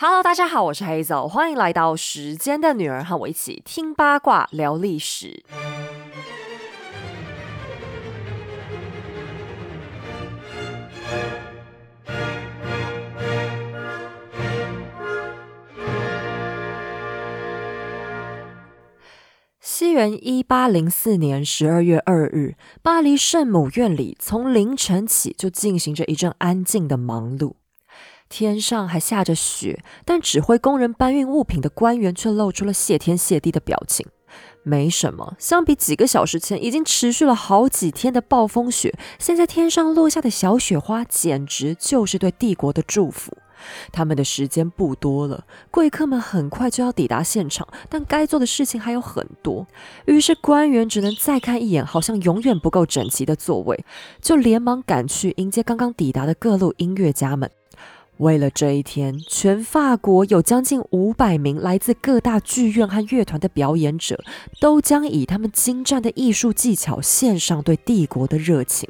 Hello，大家好，我是黑走，欢迎来到时间的女儿，和我一起听八卦聊历史。西元一八零四年十二月二日，巴黎圣母院里从凌晨起就进行着一阵安静的忙碌。天上还下着雪，但指挥工人搬运物品的官员却露出了谢天谢地的表情。没什么，相比几个小时前已经持续了好几天的暴风雪，现在天上落下的小雪花简直就是对帝国的祝福。他们的时间不多了，贵客们很快就要抵达现场，但该做的事情还有很多。于是官员只能再看一眼，好像永远不够整齐的座位，就连忙赶去迎接刚刚抵达的各路音乐家们。为了这一天，全法国有将近五百名来自各大剧院和乐团的表演者，都将以他们精湛的艺术技巧献上对帝国的热情。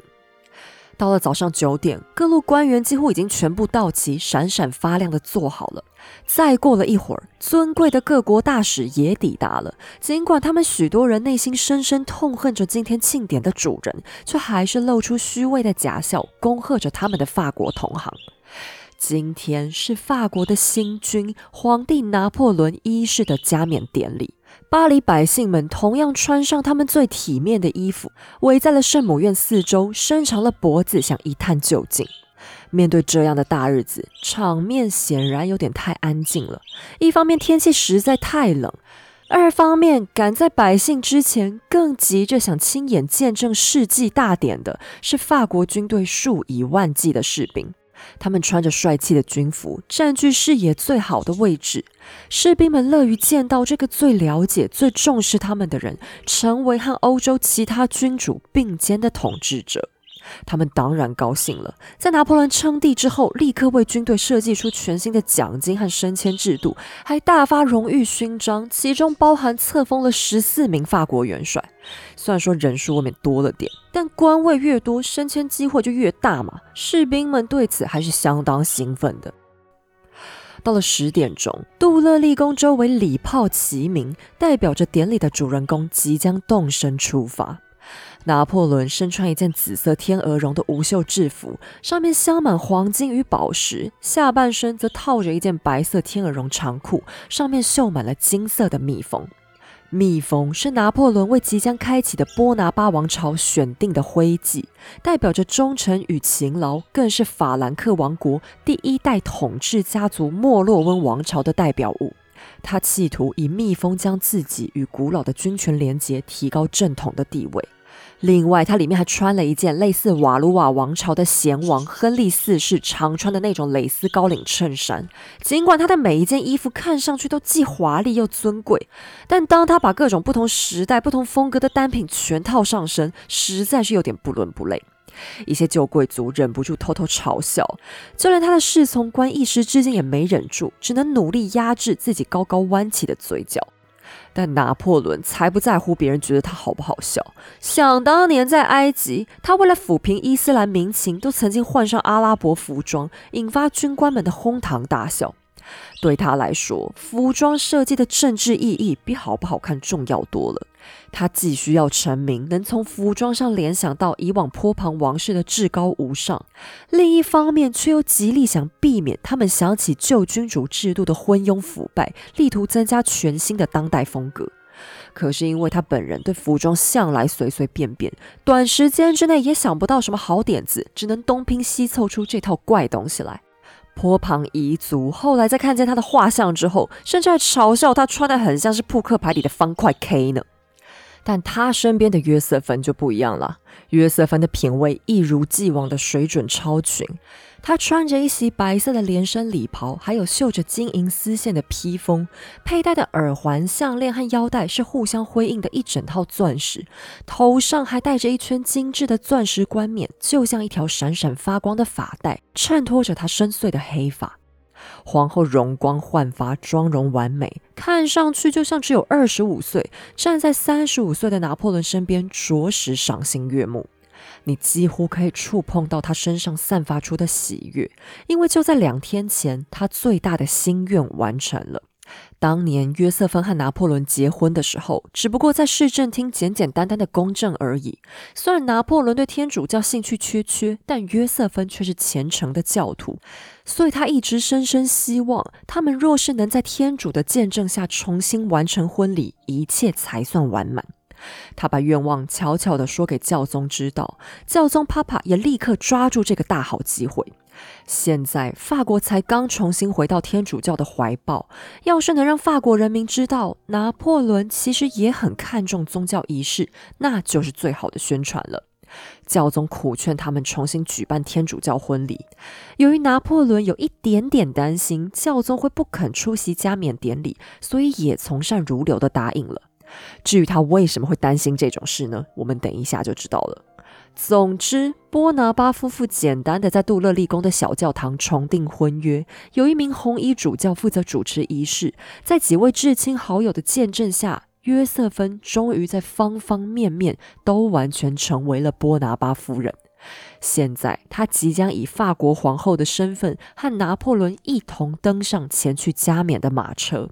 到了早上九点，各路官员几乎已经全部到齐，闪闪发亮的坐好了。再过了一会儿，尊贵的各国大使也抵达了。尽管他们许多人内心深深痛恨着今天庆典的主人，却还是露出虚伪的假笑，恭贺着他们的法国同行。今天是法国的新君皇帝拿破仑一世的加冕典礼。巴黎百姓们同样穿上他们最体面的衣服，围在了圣母院四周，伸长了脖子想一探究竟。面对这样的大日子，场面显然有点太安静了。一方面天气实在太冷，二方面赶在百姓之前，更急着想亲眼见证世纪大典的是法国军队数以万计的士兵。他们穿着帅气的军服，占据视野最好的位置。士兵们乐于见到这个最了解、最重视他们的人，成为和欧洲其他君主并肩的统治者。他们当然高兴了。在拿破仑称帝之后，立刻为军队设计出全新的奖金和升迁制度，还大发荣誉勋章，其中包含册封了十四名法国元帅。虽然说人数未免多了点，但官位越多，升迁机会就越大嘛。士兵们对此还是相当兴奋的。到了十点钟，杜勒利宫周围礼炮齐鸣，代表着典礼的主人公即将动身出发。拿破仑身穿一件紫色天鹅绒的无袖制服，上面镶满黄金与宝石，下半身则套着一件白色天鹅绒长裤，上面绣满了金色的蜜蜂。蜜蜂是拿破仑为即将开启的波拿巴王朝选定的徽记，代表着忠诚与勤劳，更是法兰克王国第一代统治家族莫洛温王朝的代表物。他企图以蜜蜂将自己与古老的军权连结，提高正统的地位。另外，他里面还穿了一件类似瓦卢瓦王朝的贤王亨利四世常穿的那种蕾丝高领衬衫。尽管他的每一件衣服看上去都既华丽又尊贵，但当他把各种不同时代、不同风格的单品全套上身，实在是有点不伦不类。一些旧贵族忍不住偷偷嘲笑，就连他的侍从官一时之间也没忍住，只能努力压制自己高高弯起的嘴角。但拿破仑才不在乎别人觉得他好不好笑。想当年在埃及，他为了抚平伊斯兰民情，都曾经换上阿拉伯服装，引发军官们的哄堂大笑。对他来说，服装设计的政治意义比好不好看重要多了。他既需要成名，能从服装上联想到以往坡旁王室的至高无上；另一方面，却又极力想避免他们想起旧君主制度的昏庸腐败，力图增加全新的当代风格。可是因为他本人对服装向来随随便便，短时间之内也想不到什么好点子，只能东拼西凑出这套怪东西来。坡旁彝族后来在看见他的画像之后，甚至还嘲笑他穿的很像是扑克牌里的方块 K 呢。但他身边的约瑟芬就不一样了。约瑟芬的品味一如既往的水准超群。她穿着一袭白色的连身礼袍，还有绣着金银丝线的披风，佩戴的耳环、项链和腰带是互相辉映的一整套钻石，头上还戴着一圈精致的钻石冠冕，就像一条闪闪发光的发带，衬托着她深邃的黑发。皇后容光焕发，妆容完美，看上去就像只有二十五岁。站在三十五岁的拿破仑身边，着实赏心悦目。你几乎可以触碰到他身上散发出的喜悦，因为就在两天前，他最大的心愿完成了。当年约瑟芬和拿破仑结婚的时候，只不过在市政厅简简单单的公证而已。虽然拿破仑对天主教兴趣缺缺，但约瑟芬却是虔诚的教徒，所以他一直深深希望，他们若是能在天主的见证下重新完成婚礼，一切才算完满。他把愿望悄悄地说给教宗知道，教宗帕帕也立刻抓住这个大好机会。现在法国才刚重新回到天主教的怀抱，要是能让法国人民知道拿破仑其实也很看重宗教仪式，那就是最好的宣传了。教宗苦劝他们重新举办天主教婚礼，由于拿破仑有一点点担心教宗会不肯出席加冕典礼，所以也从善如流的答应了。至于他为什么会担心这种事呢？我们等一下就知道了。总之，波拿巴夫妇简单的在杜勒利宫的小教堂重订婚约，有一名红衣主教负责主持仪式，在几位至亲好友的见证下，约瑟芬终于在方方面面都完全成为了波拿巴夫人。现在，她即将以法国皇后的身份和拿破仑一同登上前去加冕的马车。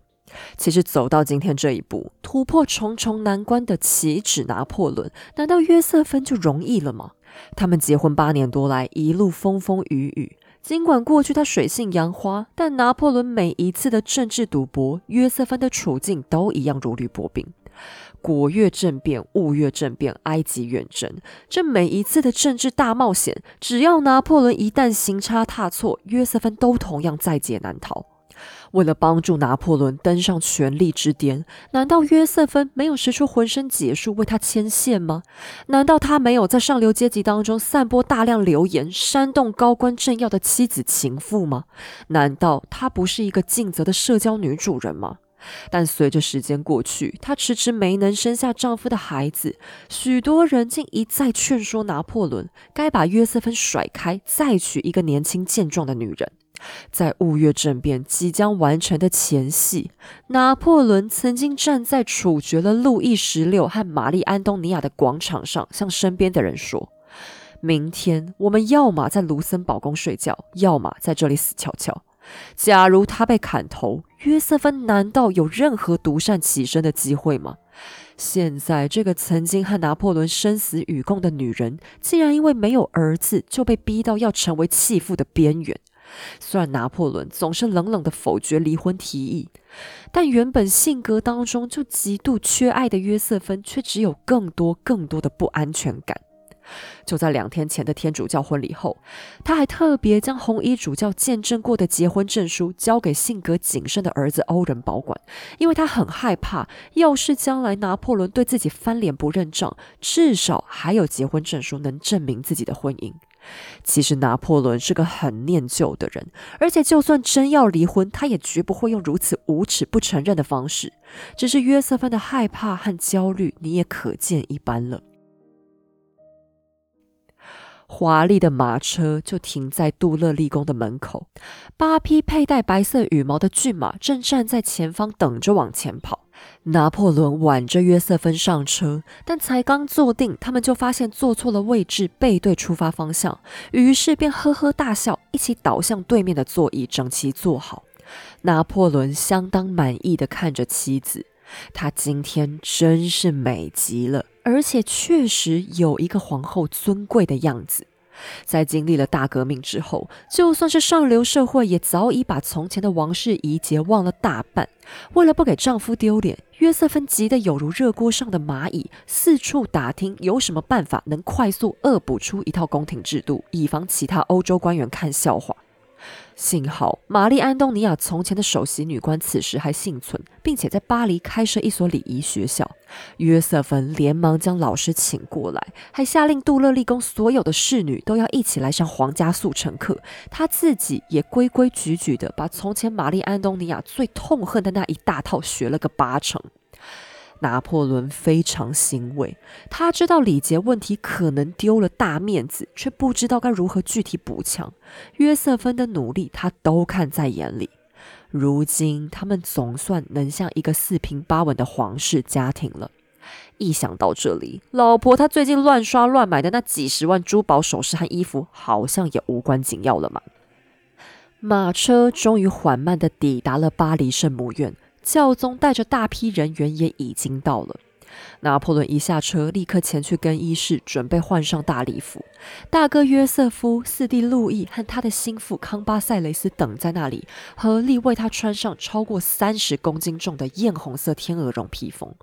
其实走到今天这一步，突破重重难关的岂止拿破仑？难道约瑟芬就容易了吗？他们结婚八年多来，一路风风雨雨。尽管过去他水性杨花，但拿破仑每一次的政治赌博，约瑟芬的处境都一样如履薄冰。国越政变、物越政变、埃及远征，这每一次的政治大冒险，只要拿破仑一旦行差踏错，约瑟芬都同样在劫难逃。为了帮助拿破仑登上权力之巅，难道约瑟芬没有使出浑身解数为他牵线吗？难道他没有在上流阶级当中散播大量流言，煽动高官政要的妻子情妇吗？难道她不是一个尽责的社交女主人吗？但随着时间过去，她迟迟没能生下丈夫的孩子，许多人竟一再劝说拿破仑该把约瑟芬甩开，再娶一个年轻健壮的女人。在五月政变即将完成的前夕，拿破仑曾经站在处决了路易十六和玛丽安东尼亚的广场上，向身边的人说：“明天我们要么在卢森堡宫睡觉，要么在这里死翘翘。假如他被砍头，约瑟芬难道有任何独善其身的机会吗？现在，这个曾经和拿破仑生死与共的女人，竟然因为没有儿子，就被逼到要成为弃妇的边缘。”虽然拿破仑总是冷冷的否决离婚提议，但原本性格当中就极度缺爱的约瑟芬，却只有更多更多的不安全感。就在两天前的天主教婚礼后，他还特别将红衣主教见证过的结婚证书交给性格谨慎的儿子欧仁保管，因为他很害怕，要是将来拿破仑对自己翻脸不认账，至少还有结婚证书能证明自己的婚姻。其实拿破仑是个很念旧的人，而且就算真要离婚，他也绝不会用如此无耻不承认的方式。只是约瑟芬的害怕和焦虑，你也可见一斑了。华丽的马车就停在杜勒利宫的门口，八匹佩戴白色羽毛的骏马正站在前方等着往前跑。拿破仑挽着约瑟芬上车，但才刚坐定，他们就发现坐错了位置，背对出发方向，于是便呵呵大笑，一起倒向对面的座椅，整齐坐好。拿破仑相当满意的看着妻子，她今天真是美极了，而且确实有一个皇后尊贵的样子。在经历了大革命之后，就算是上流社会，也早已把从前的王室遗节忘了大半。为了不给丈夫丢脸，约瑟芬急得有如热锅上的蚂蚁，四处打听有什么办法能快速恶补出一套宫廷制度，以防其他欧洲官员看笑话。幸好玛丽安东尼亚从前的首席女官此时还幸存，并且在巴黎开设一所礼仪学校。约瑟芬连忙将老师请过来，还下令杜勒利宫所有的侍女都要一起来上皇家速成课。她自己也规规矩矩的把从前玛丽安东尼亚最痛恨的那一大套学了个八成。拿破仑非常欣慰，他知道礼节问题可能丢了大面子，却不知道该如何具体补强。约瑟芬的努力，他都看在眼里。如今，他们总算能像一个四平八稳的皇室家庭了。一想到这里，老婆她最近乱刷乱买的那几十万珠宝首饰和衣服，好像也无关紧要了嘛。马车终于缓慢地抵达了巴黎圣母院，教宗带着大批人员也已经到了。拿破仑一下车，立刻前去更衣室，准备换上大礼服。大哥约瑟夫、四弟路易和他的心腹康巴塞雷斯等在那里，合力为他穿上超过三十公斤重的艳红色天鹅绒披风，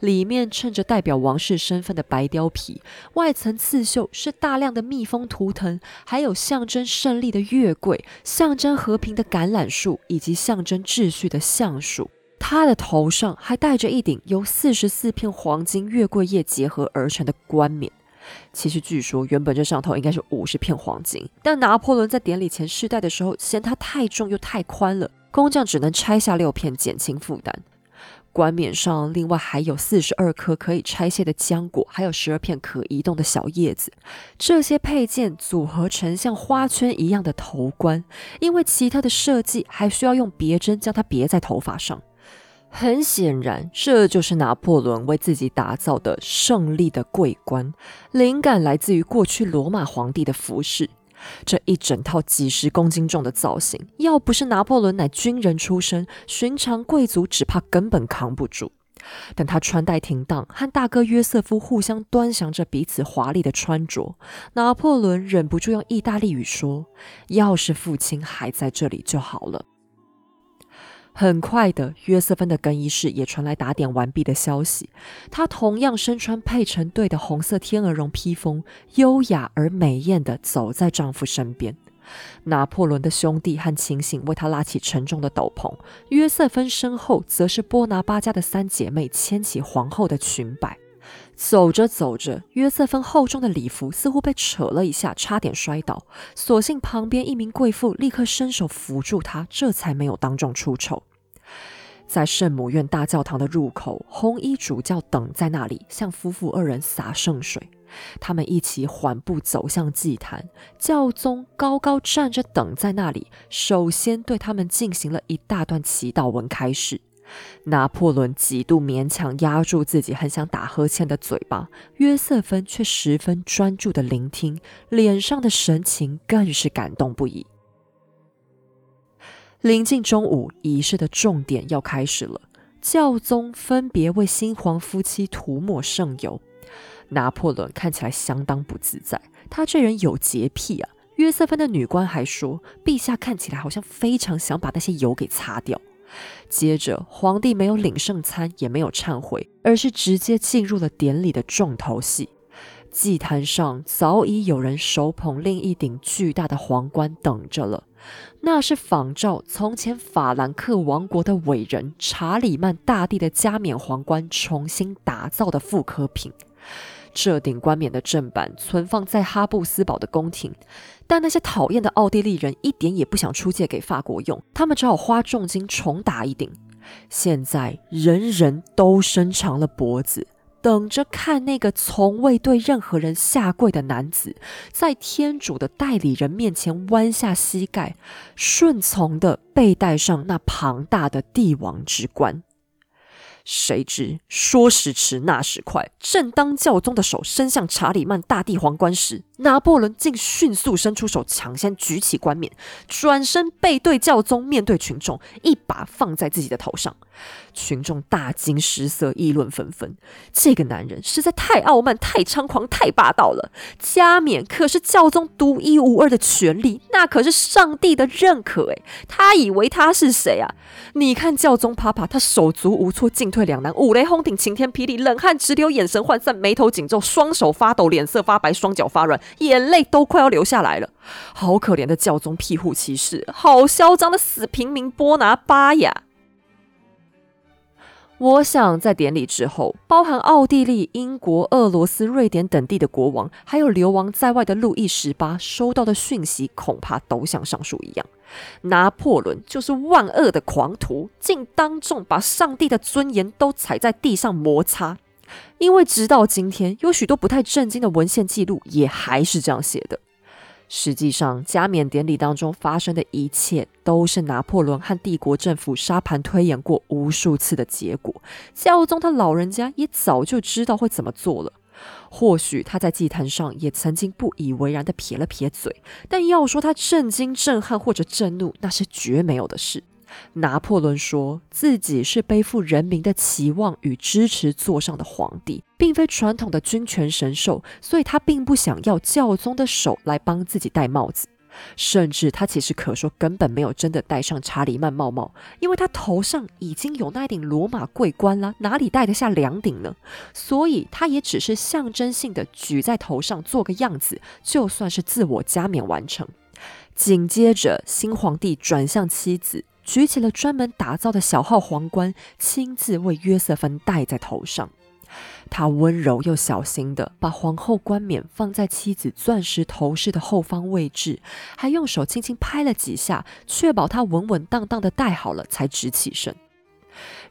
里面衬着代表王室身份的白貂皮，外层刺绣是大量的蜜蜂图腾，还有象征胜利的月桂、象征和平的橄榄树以及象征秩序的橡树。他的头上还戴着一顶由四十四片黄金月桂叶结合而成的冠冕。其实据说原本这上头应该是五十片黄金，但拿破仑在典礼前试戴的时候嫌它太重又太宽了，工匠只能拆下六片减轻负担。冠冕上另外还有四十二颗可以拆卸的浆果，还有十二片可移动的小叶子。这些配件组合成像花圈一样的头冠，因为奇特的设计，还需要用别针将它别在头发上。很显然，这就是拿破仑为自己打造的胜利的桂冠，灵感来自于过去罗马皇帝的服饰。这一整套几十公斤重的造型，要不是拿破仑乃军人出身，寻常贵族只怕根本扛不住。等他穿戴停当，和大哥约瑟夫互相端详着彼此华丽的穿着，拿破仑忍不住用意大利语说：“要是父亲还在这里就好了。”很快的，约瑟芬的更衣室也传来打点完毕的消息。她同样身穿配成队的红色天鹅绒披风，优雅而美艳的走在丈夫身边。拿破仑的兄弟和亲信为她拉起沉重的斗篷，约瑟芬身后则是波拿巴家的三姐妹牵起皇后的裙摆。走着走着，约瑟芬厚重的礼服似乎被扯了一下，差点摔倒。所幸旁边一名贵妇立刻伸手扶住她，这才没有当众出丑。在圣母院大教堂的入口，红衣主教等在那里，向夫妇二人洒圣水。他们一起缓步走向祭坛，教宗高高站着等在那里，首先对他们进行了一大段祈祷文开始。拿破仑几度勉强压住自己很想打呵欠的嘴巴，约瑟芬却十分专注的聆听，脸上的神情更是感动不已。临近中午，仪式的重点要开始了。教宗分别为新皇夫妻涂抹圣油。拿破仑看起来相当不自在，他这人有洁癖啊。约瑟芬的女官还说，陛下看起来好像非常想把那些油给擦掉。接着，皇帝没有领圣餐，也没有忏悔，而是直接进入了典礼的重头戏。祭坛上早已有人手捧另一顶巨大的皇冠等着了，那是仿照从前法兰克王国的伟人查理曼大帝的加冕皇冠重新打造的复刻品。这顶冠冕的正版存放在哈布斯堡的宫廷，但那些讨厌的奥地利人一点也不想出借给法国用，他们只好花重金重打一顶。现在人人都伸长了脖子，等着看那个从未对任何人下跪的男子，在天主的代理人面前弯下膝盖，顺从的被戴上那庞大的帝王之冠。谁知说时迟，那时快。正当教宗的手伸向查理曼大帝皇冠时，拿破仑竟迅速伸出手，抢先举起冠冕，转身背对教宗，面对群众，一把放在自己的头上。群众大惊失色，议论纷纷。这个男人实在太傲慢、太猖狂、太霸道了。加冕可是教宗独一无二的权利，那可是上帝的认可。诶，他以为他是谁啊？你看教宗帕帕，他手足无措，进退两难，五雷轰顶，晴天霹雳，冷汗直流，眼神涣散，眉头紧皱，双手发抖，脸色发白，双脚发软，眼泪都快要流下来了。好可怜的教宗庇护骑士，好嚣张的死平民波拿巴呀！我想，在典礼之后，包含奥地利、英国、俄罗斯、瑞典等地的国王，还有流亡在外的路易十八，收到的讯息恐怕都像上述一样：拿破仑就是万恶的狂徒，竟当众把上帝的尊严都踩在地上摩擦。因为直到今天，有许多不太震惊的文献记录也还是这样写的。实际上，加冕典礼当中发生的一切，都是拿破仑和帝国政府沙盘推演过无数次的结果。教宗他老人家也早就知道会怎么做了。或许他在祭坛上也曾经不以为然的撇了撇嘴，但要说他震惊、震撼或者震怒，那是绝没有的事。拿破仑说自己是背负人民的期望与支持坐上的皇帝，并非传统的君权神授，所以他并不想要教宗的手来帮自己戴帽子。甚至他其实可说根本没有真的戴上查理曼帽帽，因为他头上已经有那顶罗马桂冠了，哪里戴得下两顶呢？所以他也只是象征性的举在头上做个样子，就算是自我加冕完成。紧接着，新皇帝转向妻子。举起了专门打造的小号皇冠，亲自为约瑟芬戴在头上。他温柔又小心地把皇后冠冕放在妻子钻石头饰的后方位置，还用手轻轻拍了几下，确保她稳稳当当的戴好了，才直起身。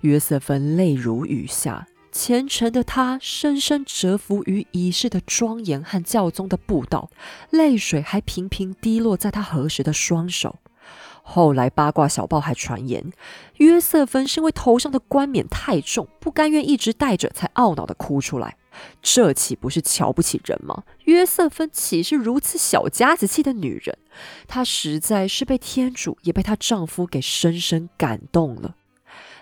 约瑟芬泪如雨下，虔诚的她深深折服于仪式的庄严和教宗的布道，泪水还频频滴落在他合十的双手。后来八卦小报还传言，约瑟芬是因为头上的冠冕太重，不甘愿一直戴着，才懊恼的哭出来。这岂不是瞧不起人吗？约瑟芬岂是如此小家子气的女人？她实在是被天主也被她丈夫给深深感动了。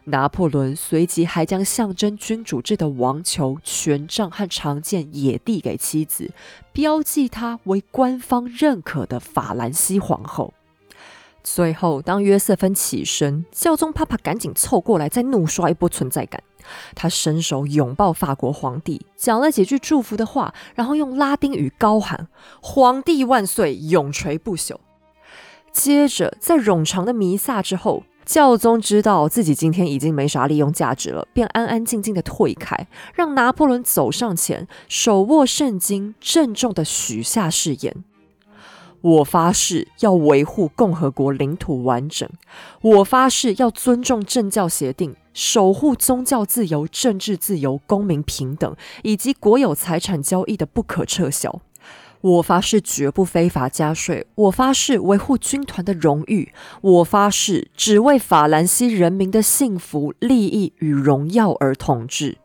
拿破仑随即还将象征君主制的王球、权杖和长剑也递给妻子，标记她为官方认可的法兰西皇后。最后，当约瑟芬起身，教宗帕帕赶紧凑过来，再怒刷一波存在感。他伸手拥抱法国皇帝，讲了几句祝福的话，然后用拉丁语高喊“皇帝万岁，永垂不朽”。接着，在冗长的弥撒之后，教宗知道自己今天已经没啥利用价值了，便安安静静的退开，让拿破仑走上前，手握圣经，郑重的许下誓言。我发誓要维护共和国领土完整。我发誓要尊重政教协定，守护宗教自由、政治自由、公民平等以及国有财产交易的不可撤销。我发誓绝不非法加税。我发誓维护军团的荣誉。我发誓只为法兰西人民的幸福、利益与荣耀而统治。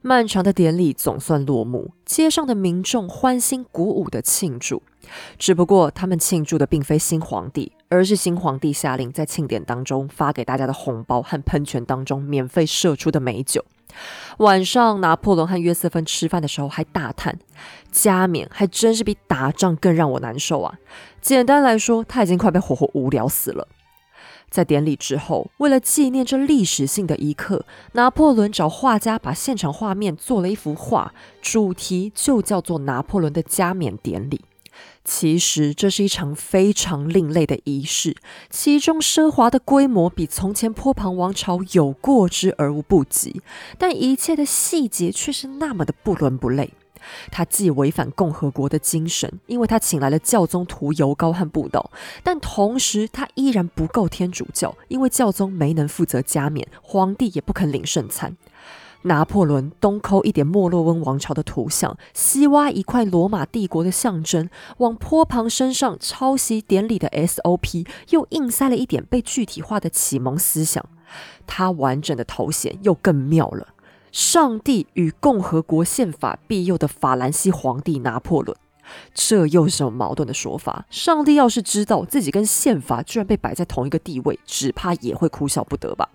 漫长的典礼总算落幕，街上的民众欢欣鼓舞的庆祝。只不过，他们庆祝的并非新皇帝，而是新皇帝下令在庆典当中发给大家的红包和喷泉当中免费射出的美酒。晚上，拿破仑和约瑟芬吃饭的时候还大叹：“加冕还真是比打仗更让我难受啊！”简单来说，他已经快被活活无聊死了。在典礼之后，为了纪念这历史性的一刻，拿破仑找画家把现场画面做了一幅画，主题就叫做拿破仑的加冕典礼。其实这是一场非常另类的仪式，其中奢华的规模比从前波旁王朝有过之而无不及，但一切的细节却是那么的不伦不类。他既违反共和国的精神，因为他请来了教宗涂油膏和布道，但同时他依然不够天主教，因为教宗没能负责加冕，皇帝也不肯领圣餐。拿破仑东抠一点莫洛温王朝的图像，西挖一块罗马帝国的象征，往坡旁身上抄袭典礼的 SOP，又硬塞了一点被具体化的启蒙思想。他完整的头衔又更妙了。上帝与共和国宪法庇佑的法兰西皇帝拿破仑，这又是什么矛盾的说法？上帝要是知道自己跟宪法居然被摆在同一个地位，只怕也会哭笑不得吧？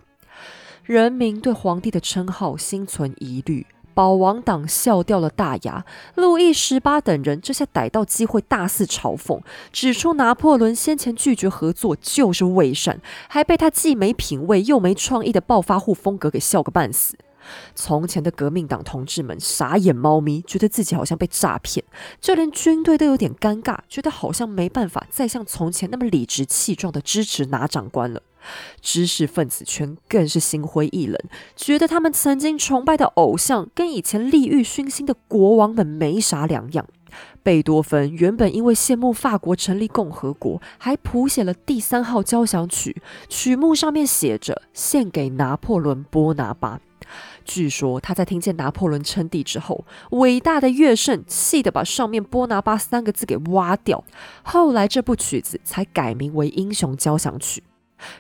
人民对皇帝的称号心存疑虑，保王党笑掉了大牙，路易十八等人这下逮到机会大肆嘲讽，指出拿破仑先前拒绝合作就是伪善，还被他既没品味又没创意的暴发户风格给笑个半死。从前的革命党同志们傻眼猫咪，觉得自己好像被诈骗，就连军队都有点尴尬，觉得好像没办法再像从前那么理直气壮的支持拿长官了。知识分子圈更是心灰意冷，觉得他们曾经崇拜的偶像跟以前利欲熏心的国王们没啥两样。贝多芬原本因为羡慕法国成立共和国，还谱写了第三号交响曲，曲目上面写着“献给拿破仑·波拿巴”。据说他在听见拿破仑称帝之后，伟大的乐圣气得把上面“波拿巴”三个字给挖掉，后来这部曲子才改名为《英雄交响曲》。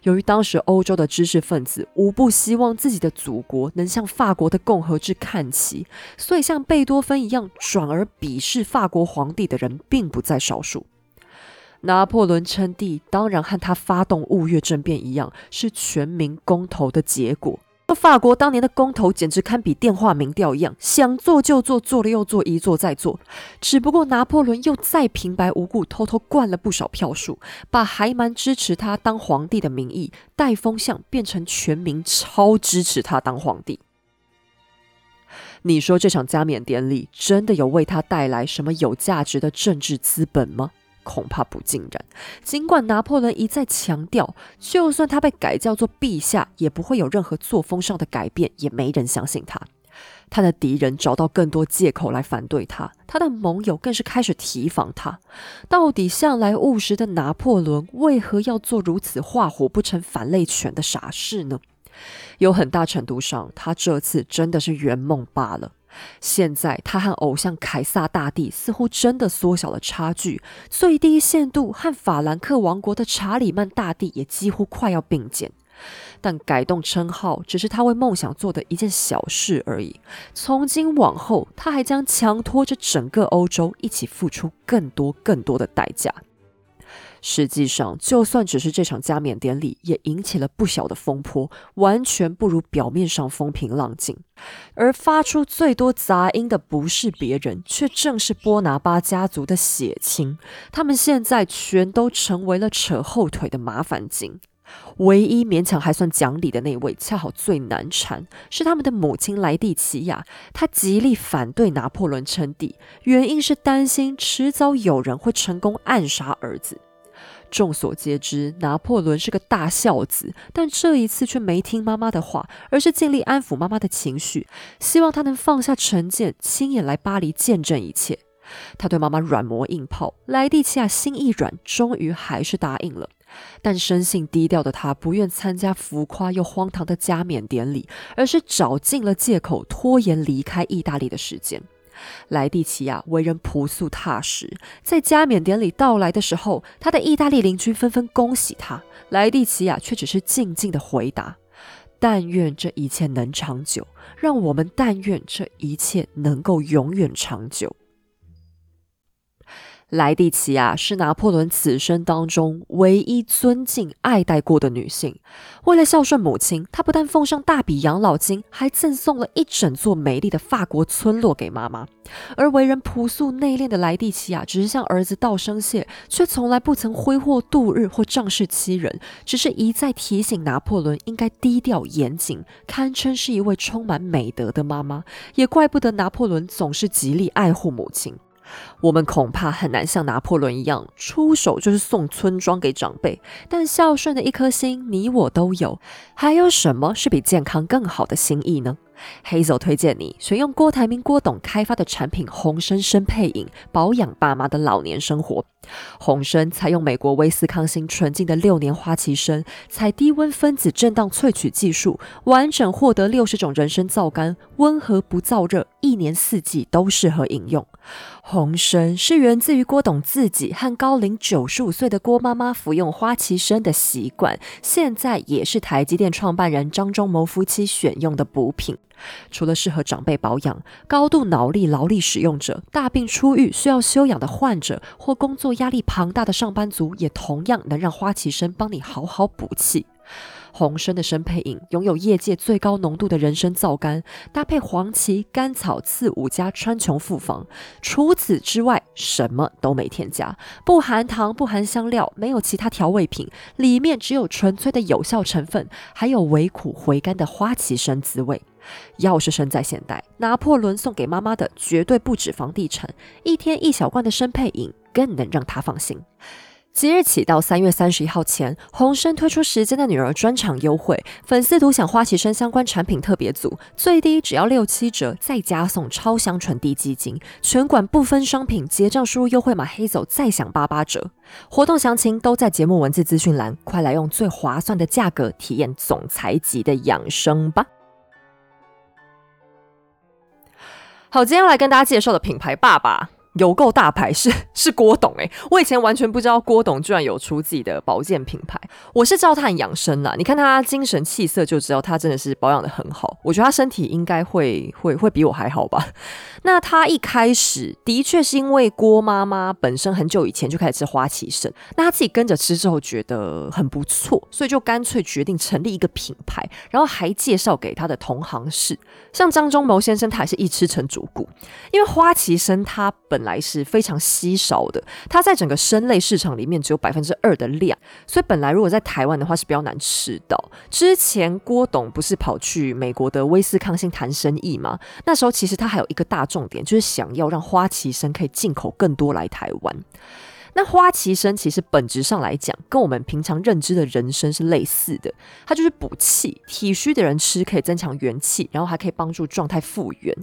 由于当时欧洲的知识分子无不希望自己的祖国能向法国的共和制看齐，所以像贝多芬一样转而鄙视法国皇帝的人并不在少数。拿破仑称帝，当然和他发动雾月政变一样，是全民公投的结果。法国当年的公投简直堪比电话民调一样，想做就做，做了又做，一做再做。只不过拿破仑又再平白无故偷偷灌了不少票数，把还蛮支持他当皇帝的名义带风向，变成全民超支持他当皇帝。你说这场加冕典礼真的有为他带来什么有价值的政治资本吗？恐怕不尽然。尽管拿破仑一再强调，就算他被改叫做陛下，也不会有任何作风上的改变，也没人相信他。他的敌人找到更多借口来反对他，他的盟友更是开始提防他。到底向来务实的拿破仑，为何要做如此画虎不成反类犬的傻事呢？有很大程度上，他这次真的是圆梦罢了。现在，他和偶像凯撒大帝似乎真的缩小了差距，最低限度和法兰克王国的查理曼大帝也几乎快要并肩。但改动称号只是他为梦想做的一件小事而已。从今往后，他还将强拖着整个欧洲一起付出更多更多的代价。实际上，就算只是这场加冕典礼，也引起了不小的风波，完全不如表面上风平浪静。而发出最多杂音的不是别人，却正是波拿巴家族的血亲。他们现在全都成为了扯后腿的麻烦精。唯一勉强还算讲理的那位，恰好最难缠，是他们的母亲莱蒂奇亚。她极力反对拿破仑称帝，原因是担心迟早有人会成功暗杀儿子。众所皆知，拿破仑是个大孝子，但这一次却没听妈妈的话，而是尽力安抚妈妈的情绪，希望她能放下成见，亲眼来巴黎见证一切。他对妈妈软磨硬泡，莱蒂奇亚心一软，终于还是答应了。但生性低调的他，不愿参加浮夸又荒唐的加冕典礼，而是找尽了借口拖延离开意大利的时间。莱蒂奇亚为人朴素踏实，在加冕典礼到来的时候，他的意大利邻居纷纷恭喜他，莱蒂奇亚却只是静静的回答：“但愿这一切能长久，让我们但愿这一切能够永远长久。”莱蒂奇亚是拿破仑此生当中唯一尊敬、爱戴过的女性。为了孝顺母亲，她不但奉上大笔养老金，还赠送了一整座美丽的法国村落给妈妈。而为人朴素内敛的莱蒂奇亚，只是向儿子道声谢，却从来不曾挥霍度日或仗势欺人，只是一再提醒拿破仑应该低调严谨，堪称是一位充满美德的妈妈。也怪不得拿破仑总是极力爱护母亲。我们恐怕很难像拿破仑一样出手就是送村庄给长辈，但孝顺的一颗心，你我都有。还有什么是比健康更好的心意呢？黑走推荐你选用郭台铭郭董开发的产品红参生配饮，保养爸妈的老年生活。红参采用美国威斯康星纯净的六年花旗参，采低温分子震荡萃取技术，完整获得六十种人参皂苷，温和不燥热，一年四季都适合饮用。红参是源自于郭董自己和高龄九十五岁的郭妈妈服用花旗参的习惯，现在也是台积电创办人张忠谋夫妻选用的补品。除了适合长辈保养、高度脑力劳力使用者、大病初愈需要休养的患者或工作压力庞大的上班族，也同样能让花旗参帮你好好补气。红参的生配饮拥有业界最高浓度的人参皂苷，搭配黄芪、甘草、刺五加川穹复方。除此之外，什么都没添加，不含糖、不含香料，没有其他调味品，里面只有纯粹的有效成分，还有微苦回甘的花旗参滋味。要是生在现代，拿破仑送给妈妈的绝对不止房地产，一天一小罐的生配饮更能让她放心。即日起到三月三十一号前，红参推出时间的女儿专场优惠，粉丝独享花旗参相关产品特别组，最低只要六七折，再加送超香醇滴基金，全馆不分商品，结账输入优惠码黑走再享八八折。活动详情都在节目文字资讯栏，快来用最划算的价格体验总裁级的养生吧！好，今天要来跟大家介绍的品牌爸爸。有够大牌是 是郭董诶，我以前完全不知道郭董居然有出自己的保健品牌。我是知道他很养生啦，你看他精神气色就知道他真的是保养的很好。我觉得他身体应该会会会比我还好吧。那他一开始的确是因为郭妈妈本身很久以前就开始吃花旗参，那他自己跟着吃之后觉得很不错，所以就干脆决定成立一个品牌，然后还介绍给他的同行是像张忠谋先生，他也是一吃成主顾，因为花旗参它本来是非常稀少的，它在整个参类市场里面只有百分之二的量，所以本来如果在台湾的话是比较难吃到。之前郭董不是跑去美国的威斯康星谈生意吗？那时候其实他还有一个大重点，就是想要让花旗参可以进口更多来台湾。那花旗参其实本质上来讲，跟我们平常认知的人参是类似的，它就是补气，体虚的人吃可以增强元气，然后还可以帮助状态复原。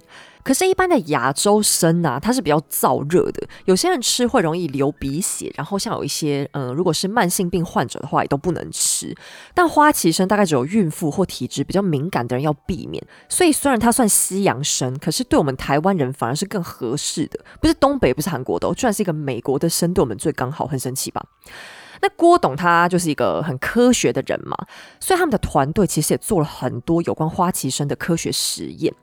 可是，一般的亚洲参呐，它是比较燥热的，有些人吃会容易流鼻血，然后像有一些，嗯，如果是慢性病患者的话，也都不能吃。但花旗参大概只有孕妇或体质比较敏感的人要避免。所以，虽然它算西洋参，可是对我们台湾人反而是更合适的。不是东北，不是韩国的，居然是一个美国的参，对我们最刚好，很神奇吧？那郭董他就是一个很科学的人嘛，所以他们的团队其实也做了很多有关花旗参的科学实验。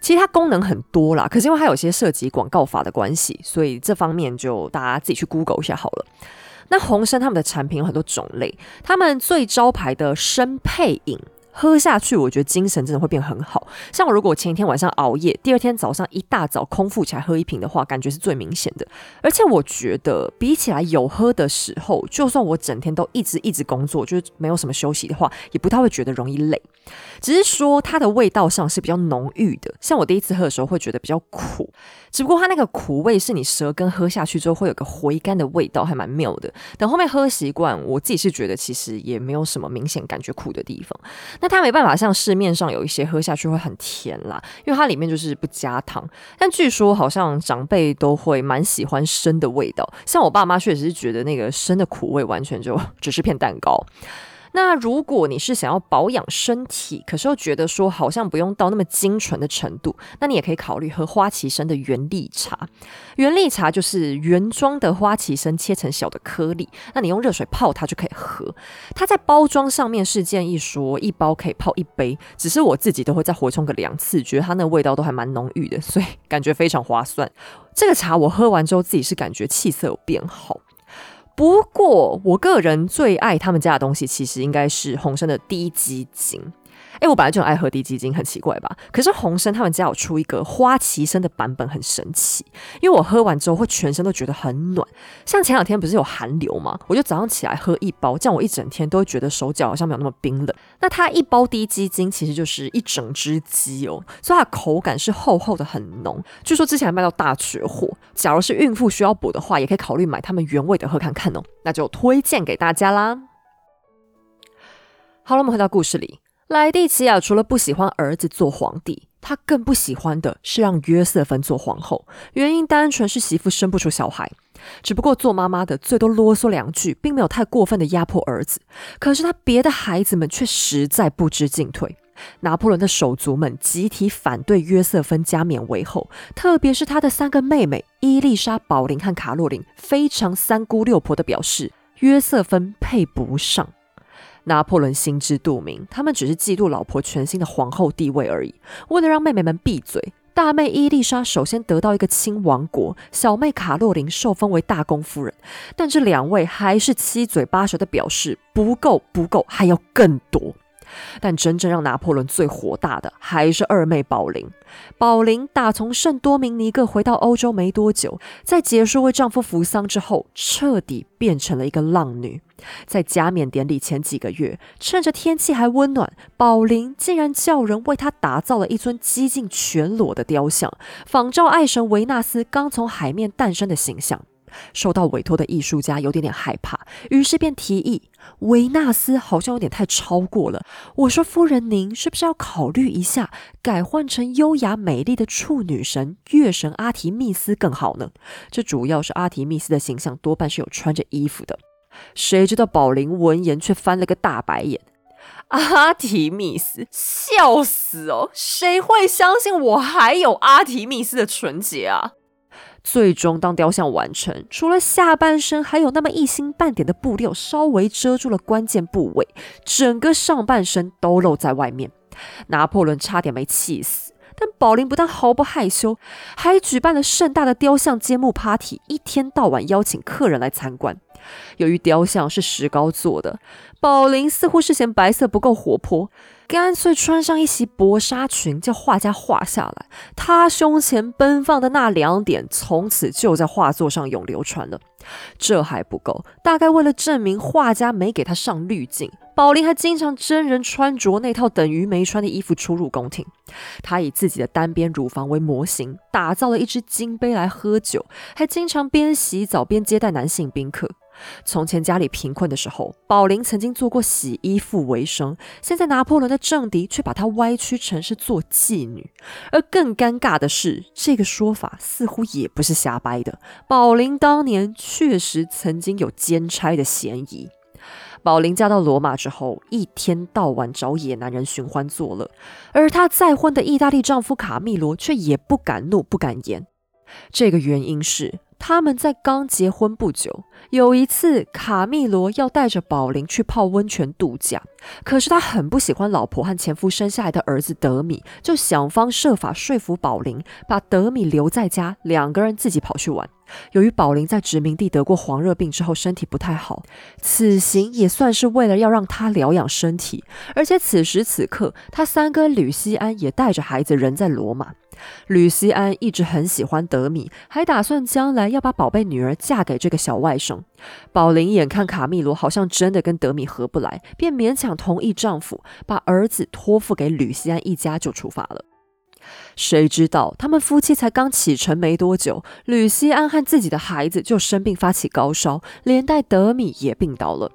其实它功能很多啦，可是因为它有些涉及广告法的关系，所以这方面就大家自己去 Google 一下好了。那红参他们的产品有很多种类，他们最招牌的参配饮。喝下去，我觉得精神真的会变很好。像我如果前一天晚上熬夜，第二天早上一大早空腹起来喝一瓶的话，感觉是最明显的。而且我觉得比起来有喝的时候，就算我整天都一直一直工作，就是没有什么休息的话，也不太会觉得容易累。只是说它的味道上是比较浓郁的。像我第一次喝的时候会觉得比较苦，只不过它那个苦味是你舌根喝下去之后会有个回甘的味道，还蛮妙的。等后面喝习惯，我自己是觉得其实也没有什么明显感觉苦的地方。那它没办法像市面上有一些喝下去会很甜啦，因为它里面就是不加糖。但据说好像长辈都会蛮喜欢生的味道，像我爸妈确实是觉得那个生的苦味完全就只是片蛋糕。那如果你是想要保养身体，可是又觉得说好像不用到那么精纯的程度，那你也可以考虑喝花旗参的原力茶。原力茶就是原装的花旗参切成小的颗粒，那你用热水泡它就可以喝。它在包装上面是建议说一包可以泡一杯，只是我自己都会再活冲个两次，觉得它那个味道都还蛮浓郁的，所以感觉非常划算。这个茶我喝完之后自己是感觉气色有变好。不过，我个人最爱他们家的东西，其实应该是红生的低基精。哎，我本来就很爱喝低基精，很奇怪吧？可是红参他们家有出一个花旗参的版本，很神奇。因为我喝完之后会全身都觉得很暖。像前两天不是有寒流吗？我就早上起来喝一包，这样我一整天都会觉得手脚好像没有那么冰冷。那它一包低基精其实就是一整只鸡哦，所以它的口感是厚厚的，很浓。据说之前还卖到大缺货。假如是孕妇需要补的话，也可以考虑买他们原味的喝看看哦。那就推荐给大家啦。好了，我们回到故事里。莱蒂奇亚除了不喜欢儿子做皇帝，他更不喜欢的是让约瑟芬做皇后。原因单纯是媳妇生不出小孩，只不过做妈妈的最多啰嗦两句，并没有太过分的压迫儿子。可是他别的孩子们却实在不知进退。拿破仑的手足们集体反对约瑟芬加冕为后，特别是他的三个妹妹伊丽莎、宝琳和卡洛琳，非常三姑六婆的表示约瑟芬配不上。拿破仑心知肚明，他们只是嫉妒老婆全新的皇后地位而已。为了让妹妹们闭嘴，大妹伊丽莎首先得到一个亲王国，小妹卡洛琳受封为大公夫人。但这两位还是七嘴八舌的表示不够，不够，还要更多。但真正让拿破仑最火大的还是二妹宝琳。宝琳打从圣多明尼各回到欧洲没多久，在结束为丈夫扶丧之后，彻底变成了一个浪女。在加冕典礼前几个月，趁着天气还温暖，宝琳竟然叫人为她打造了一尊几近全裸的雕像，仿照爱神维纳斯刚从海面诞生的形象。受到委托的艺术家有点点害怕，于是便提议：“维纳斯好像有点太超过了。我说，夫人您是不是要考虑一下，改换成优雅美丽的处女神月神阿提密斯更好呢？这主要是阿提密斯的形象多半是有穿着衣服的。”谁知道宝林闻言却翻了个大白眼：“阿提密斯，笑死哦！谁会相信我还有阿提密斯的纯洁啊？”最终，当雕像完成，除了下半身还有那么一星半点的布料稍微遮住了关键部位，整个上半身都露在外面。拿破仑差点没气死，但宝林不但毫不害羞，还举办了盛大的雕像揭幕 party，一天到晚邀请客人来参观。由于雕像是石膏做的，宝林似乎是嫌白色不够活泼。干脆穿上一袭薄纱裙，叫画家画下来。他胸前奔放的那两点，从此就在画作上永流传了。这还不够，大概为了证明画家没给他上滤镜，宝林还经常真人穿着那套等于没穿的衣服出入宫廷。他以自己的单边乳房为模型，打造了一只金杯来喝酒，还经常边洗澡边接待男性宾客。从前家里贫困的时候，宝林曾经做过洗衣服为生。现在拿破仑的政敌却把她歪曲成是做妓女。而更尴尬的是，这个说法似乎也不是瞎掰的。宝林当年确实曾经有奸差的嫌疑。宝林嫁到罗马之后，一天到晚找野男人寻欢作乐，而她再婚的意大利丈夫卡密罗却也不敢怒不敢言。这个原因是。他们在刚结婚不久，有一次卡密罗要带着宝林去泡温泉度假，可是他很不喜欢老婆和前夫生下来的儿子德米，就想方设法说服宝林把德米留在家，两个人自己跑去玩。由于宝林在殖民地得过黄热病之后身体不太好，此行也算是为了要让他疗养身体，而且此时此刻他三哥吕西安也带着孩子人在罗马。吕西安一直很喜欢德米，还打算将来要把宝贝女儿嫁给这个小外甥。宝林眼看卡密罗好像真的跟德米合不来，便勉强同意丈夫把儿子托付给吕西安一家，就出发了。谁知道他们夫妻才刚启程没多久，吕西安和自己的孩子就生病发起高烧，连带德米也病倒了。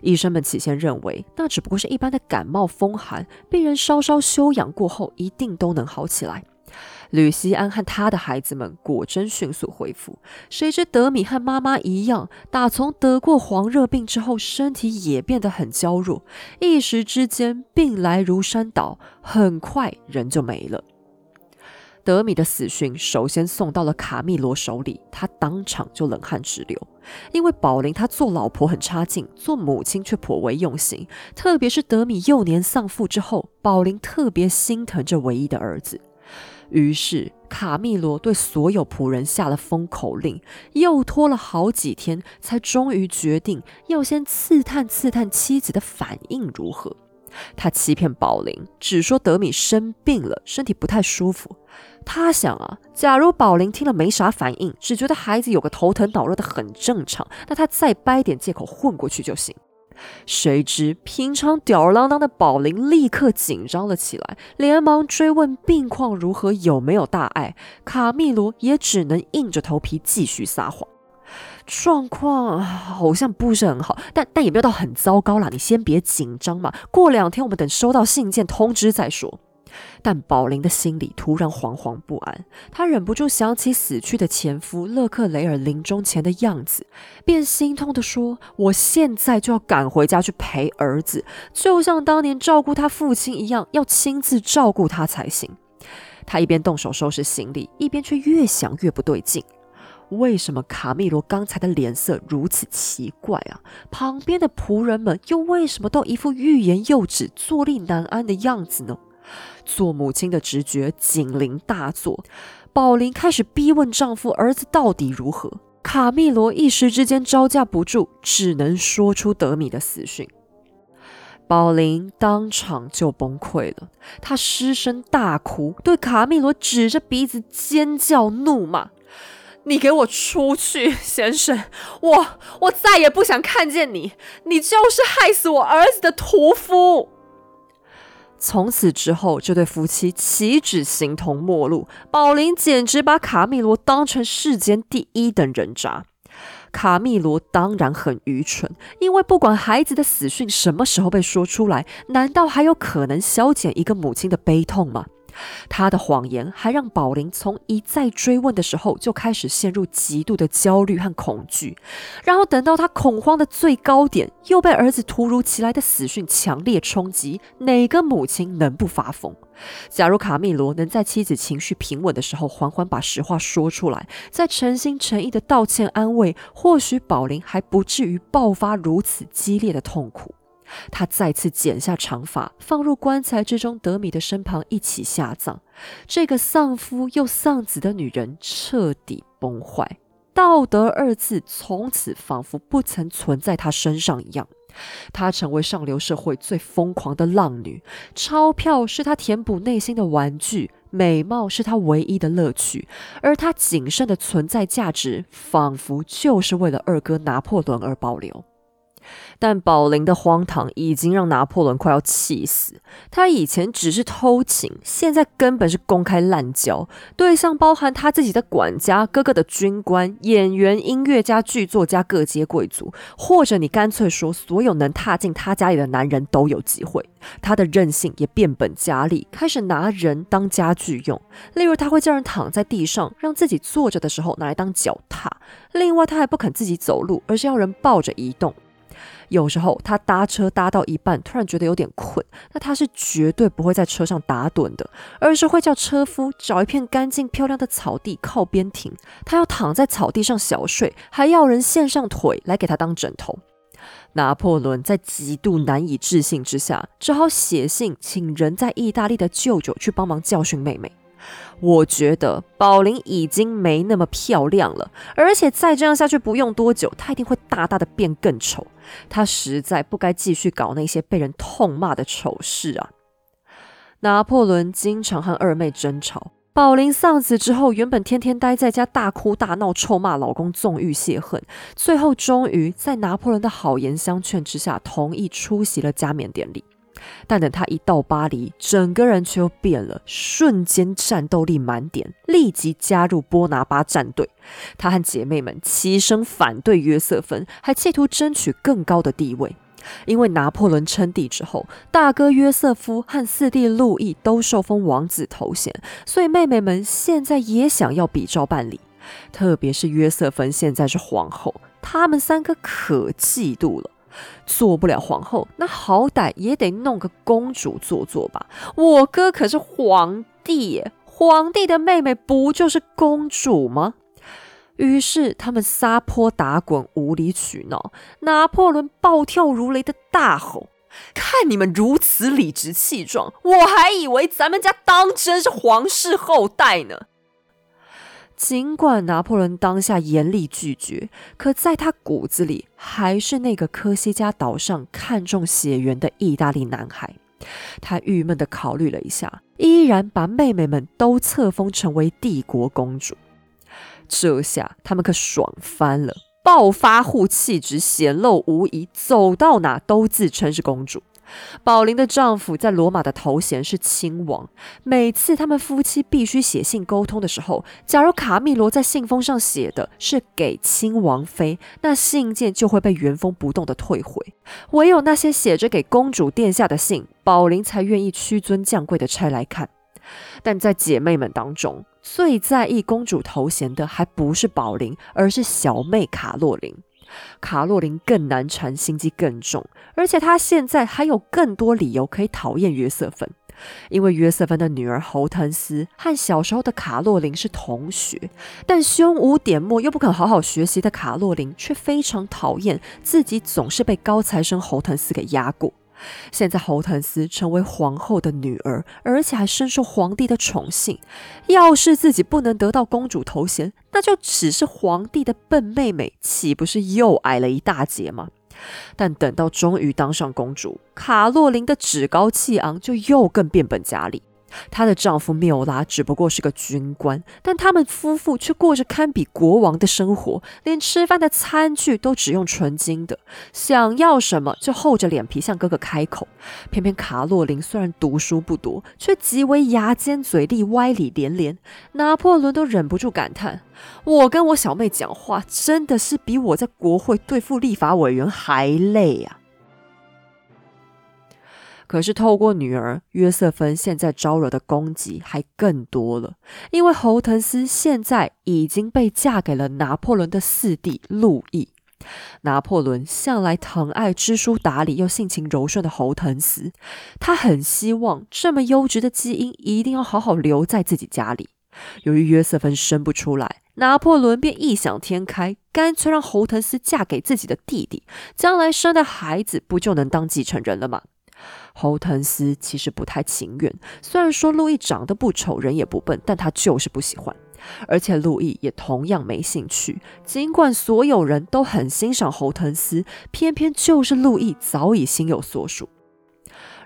医生们起先认为那只不过是一般的感冒风寒，病人稍稍休养过后一定都能好起来。吕西安和他的孩子们果真迅速恢复，谁知德米和妈妈一样，打从得过黄热病之后，身体也变得很娇弱，一时之间病来如山倒，很快人就没了。德米的死讯首先送到了卡密罗手里，他当场就冷汗直流，因为宝林她做老婆很差劲，做母亲却颇为用心，特别是德米幼年丧父之后，宝林特别心疼这唯一的儿子。于是，卡密罗对所有仆人下了封口令，又拖了好几天，才终于决定要先刺探刺探妻子的反应如何。他欺骗宝林，只说德米生病了，身体不太舒服。他想啊，假如宝林听了没啥反应，只觉得孩子有个头疼脑热的很正常，那他再掰点借口混过去就行。谁知平常吊儿郎当的宝林立刻紧张了起来，连忙追问病况如何，有没有大碍。卡密罗也只能硬着头皮继续撒谎，状况好像不是很好，但但也没有到很糟糕啦。你先别紧张嘛，过两天我们等收到信件通知再说。但宝林的心里突然惶惶不安，他忍不住想起死去的前夫勒克雷尔临终前的样子，便心痛地说：“我现在就要赶回家去陪儿子，就像当年照顾他父亲一样，要亲自照顾他才行。”他一边动手收拾行李，一边却越想越不对劲：为什么卡密罗刚才的脸色如此奇怪啊？旁边的仆人们又为什么都一副欲言又止、坐立难安的样子呢？做母亲的直觉警铃大作，宝林开始逼问丈夫儿子到底如何。卡密罗一时之间招架不住，只能说出德米的死讯。宝林当场就崩溃了，他失声大哭，对卡密罗指着鼻子尖叫怒骂：“你给我出去，先生！我我再也不想看见你！你就是害死我儿子的屠夫！”从此之后，这对夫妻岂止形同陌路。宝林简直把卡密罗当成世间第一等人渣。卡密罗当然很愚蠢，因为不管孩子的死讯什么时候被说出来，难道还有可能消减一个母亲的悲痛吗？他的谎言还让宝林从一再追问的时候就开始陷入极度的焦虑和恐惧，然后等到他恐慌的最高点，又被儿子突如其来的死讯强烈冲击，哪个母亲能不发疯？假如卡密罗能在妻子情绪平稳的时候缓缓把实话说出来，再诚心诚意的道歉安慰，或许宝林还不至于爆发如此激烈的痛苦。他再次剪下长发，放入棺材之中，德米的身旁一起下葬。这个丧夫又丧子的女人彻底崩坏，道德二字从此仿佛不曾存在她身上一样。她成为上流社会最疯狂的浪女，钞票是她填补内心的玩具，美貌是她唯一的乐趣，而她仅剩的存在价值，仿佛就是为了二哥拿破仑而保留。但宝林的荒唐已经让拿破仑快要气死。他以前只是偷情，现在根本是公开滥交，对象包含他自己的管家、哥哥的军官、演员、音乐家、剧作家、各阶贵族，或者你干脆说，所有能踏进他家里的男人都有机会。他的任性也变本加厉，开始拿人当家具用。例如，他会叫人躺在地上，让自己坐着的时候拿来当脚踏。另外，他还不肯自己走路，而是要人抱着移动。有时候他搭车搭到一半，突然觉得有点困，那他是绝对不会在车上打盹的，而是会叫车夫找一片干净漂亮的草地靠边停，他要躺在草地上小睡，还要人献上腿来给他当枕头。拿破仑在极度难以置信之下，只好写信请人在意大利的舅舅去帮忙教训妹妹。我觉得宝林已经没那么漂亮了，而且再这样下去，不用多久，她一定会大大的变更丑。她实在不该继续搞那些被人痛骂的丑事啊！拿破仑经常和二妹争吵。宝林丧子之后，原本天天待在家大哭大闹、臭骂老公、纵欲泄恨，最后终于在拿破仑的好言相劝之下，同意出席了加冕典礼。但等他一到巴黎，整个人却又变了，瞬间战斗力满点，立即加入波拿巴战队。他和姐妹们齐声反对约瑟芬，还企图争取更高的地位。因为拿破仑称帝之后，大哥约瑟夫和四弟路易都受封王子头衔，所以妹妹们现在也想要比照办理。特别是约瑟芬现在是皇后，他们三个可嫉妒了。做不了皇后，那好歹也得弄个公主做做吧。我哥可是皇帝，皇帝的妹妹不就是公主吗？于是他们撒泼打滚，无理取闹。拿破仑暴跳如雷的大吼：“看你们如此理直气壮，我还以为咱们家当真是皇室后代呢。”尽管拿破仑当下严厉拒绝，可在他骨子里还是那个科西嘉岛上看重血缘的意大利男孩。他郁闷地考虑了一下，依然把妹妹们都册封成为帝国公主。这下他们可爽翻了，暴发户气质显露无遗，走到哪都自称是公主。宝林的丈夫在罗马的头衔是亲王。每次他们夫妻必须写信沟通的时候，假如卡密罗在信封上写的是给亲王妃，那信件就会被原封不动的退回。唯有那些写着给公主殿下的信，宝林才愿意屈尊降贵的拆来看。但在姐妹们当中，最在意公主头衔的还不是宝林，而是小妹卡洛琳。卡洛琳更难缠，心机更重，而且她现在还有更多理由可以讨厌约瑟芬，因为约瑟芬的女儿侯腾斯和小时候的卡洛琳是同学，但胸无点墨又不肯好好学习的卡洛琳却非常讨厌自己总是被高材生侯腾斯给压过。现在侯腾斯成为皇后的女儿，而且还深受皇帝的宠幸。要是自己不能得到公主头衔，那就只是皇帝的笨妹妹，岂不是又矮了一大截吗？但等到终于当上公主，卡洛琳的趾高气昂就又更变本加厉。她的丈夫缪拉只不过是个军官，但他们夫妇却过着堪比国王的生活，连吃饭的餐具都只用纯金的，想要什么就厚着脸皮向哥哥开口。偏偏卡洛琳虽然读书不多，却极为牙尖嘴利、歪理连连。拿破仑都忍不住感叹：“我跟我小妹讲话，真的是比我在国会对付立法委员还累啊！”可是，透过女儿约瑟芬，现在招惹的攻击还更多了。因为侯腾斯现在已经被嫁给了拿破仑的四弟路易。拿破仑向来疼爱知书达理又性情柔顺的侯腾斯，他很希望这么优质的基因一定要好好留在自己家里。由于约瑟芬生不出来，拿破仑便异想天开，干脆让侯腾斯嫁给自己的弟弟，将来生的孩子不就能当继承人了吗？侯腾斯其实不太情愿，虽然说路易长得不丑，人也不笨，但他就是不喜欢。而且路易也同样没兴趣。尽管所有人都很欣赏侯腾斯，偏偏就是路易早已心有所属。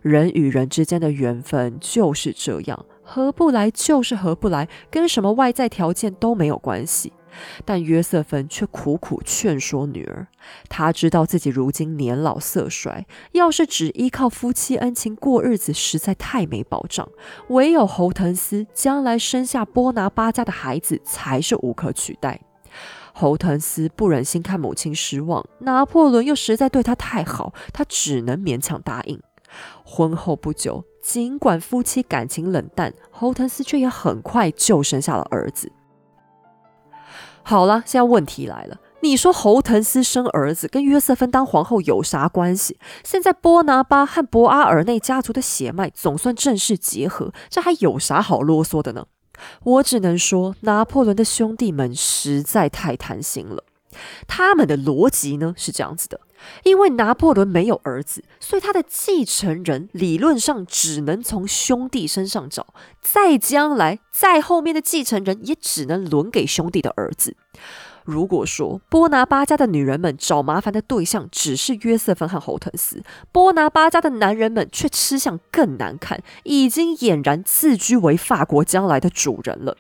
人与人之间的缘分就是这样，合不来就是合不来，跟什么外在条件都没有关系。但约瑟芬却苦苦劝说女儿，她知道自己如今年老色衰，要是只依靠夫妻恩情过日子，实在太没保障。唯有侯腾斯将来生下波拿巴家的孩子，才是无可取代。侯腾斯不忍心看母亲失望，拿破仑又实在对他太好，他只能勉强答应。婚后不久，尽管夫妻感情冷淡，侯腾斯却也很快就生下了儿子。好了，现在问题来了。你说侯腾斯生儿子跟约瑟芬当皇后有啥关系？现在波拿巴和博阿尔内家族的血脉总算正式结合，这还有啥好啰嗦的呢？我只能说，拿破仑的兄弟们实在太贪心了。他们的逻辑呢是这样子的：因为拿破仑没有儿子，所以他的继承人理论上只能从兄弟身上找，再将来再后面的继承人也只能轮给兄弟的儿子。如果说波拿巴家的女人们找麻烦的对象只是约瑟芬和侯腾斯，波拿巴家的男人们却吃相更难看，已经俨然自居为法国将来的主人了。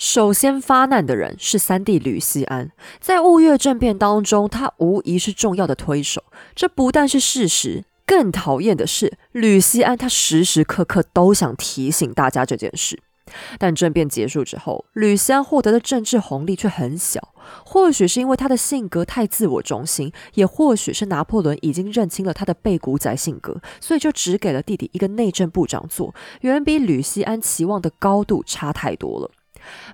首先发难的人是三弟吕西安，在雾月政变当中，他无疑是重要的推手。这不但是事实，更讨厌的是吕西安，他时时刻刻都想提醒大家这件事。但政变结束之后，吕西安获得的政治红利却很小。或许是因为他的性格太自我中心，也或许是拿破仑已经认清了他的背骨仔性格，所以就只给了弟弟一个内政部长做，远比吕西安期望的高度差太多了。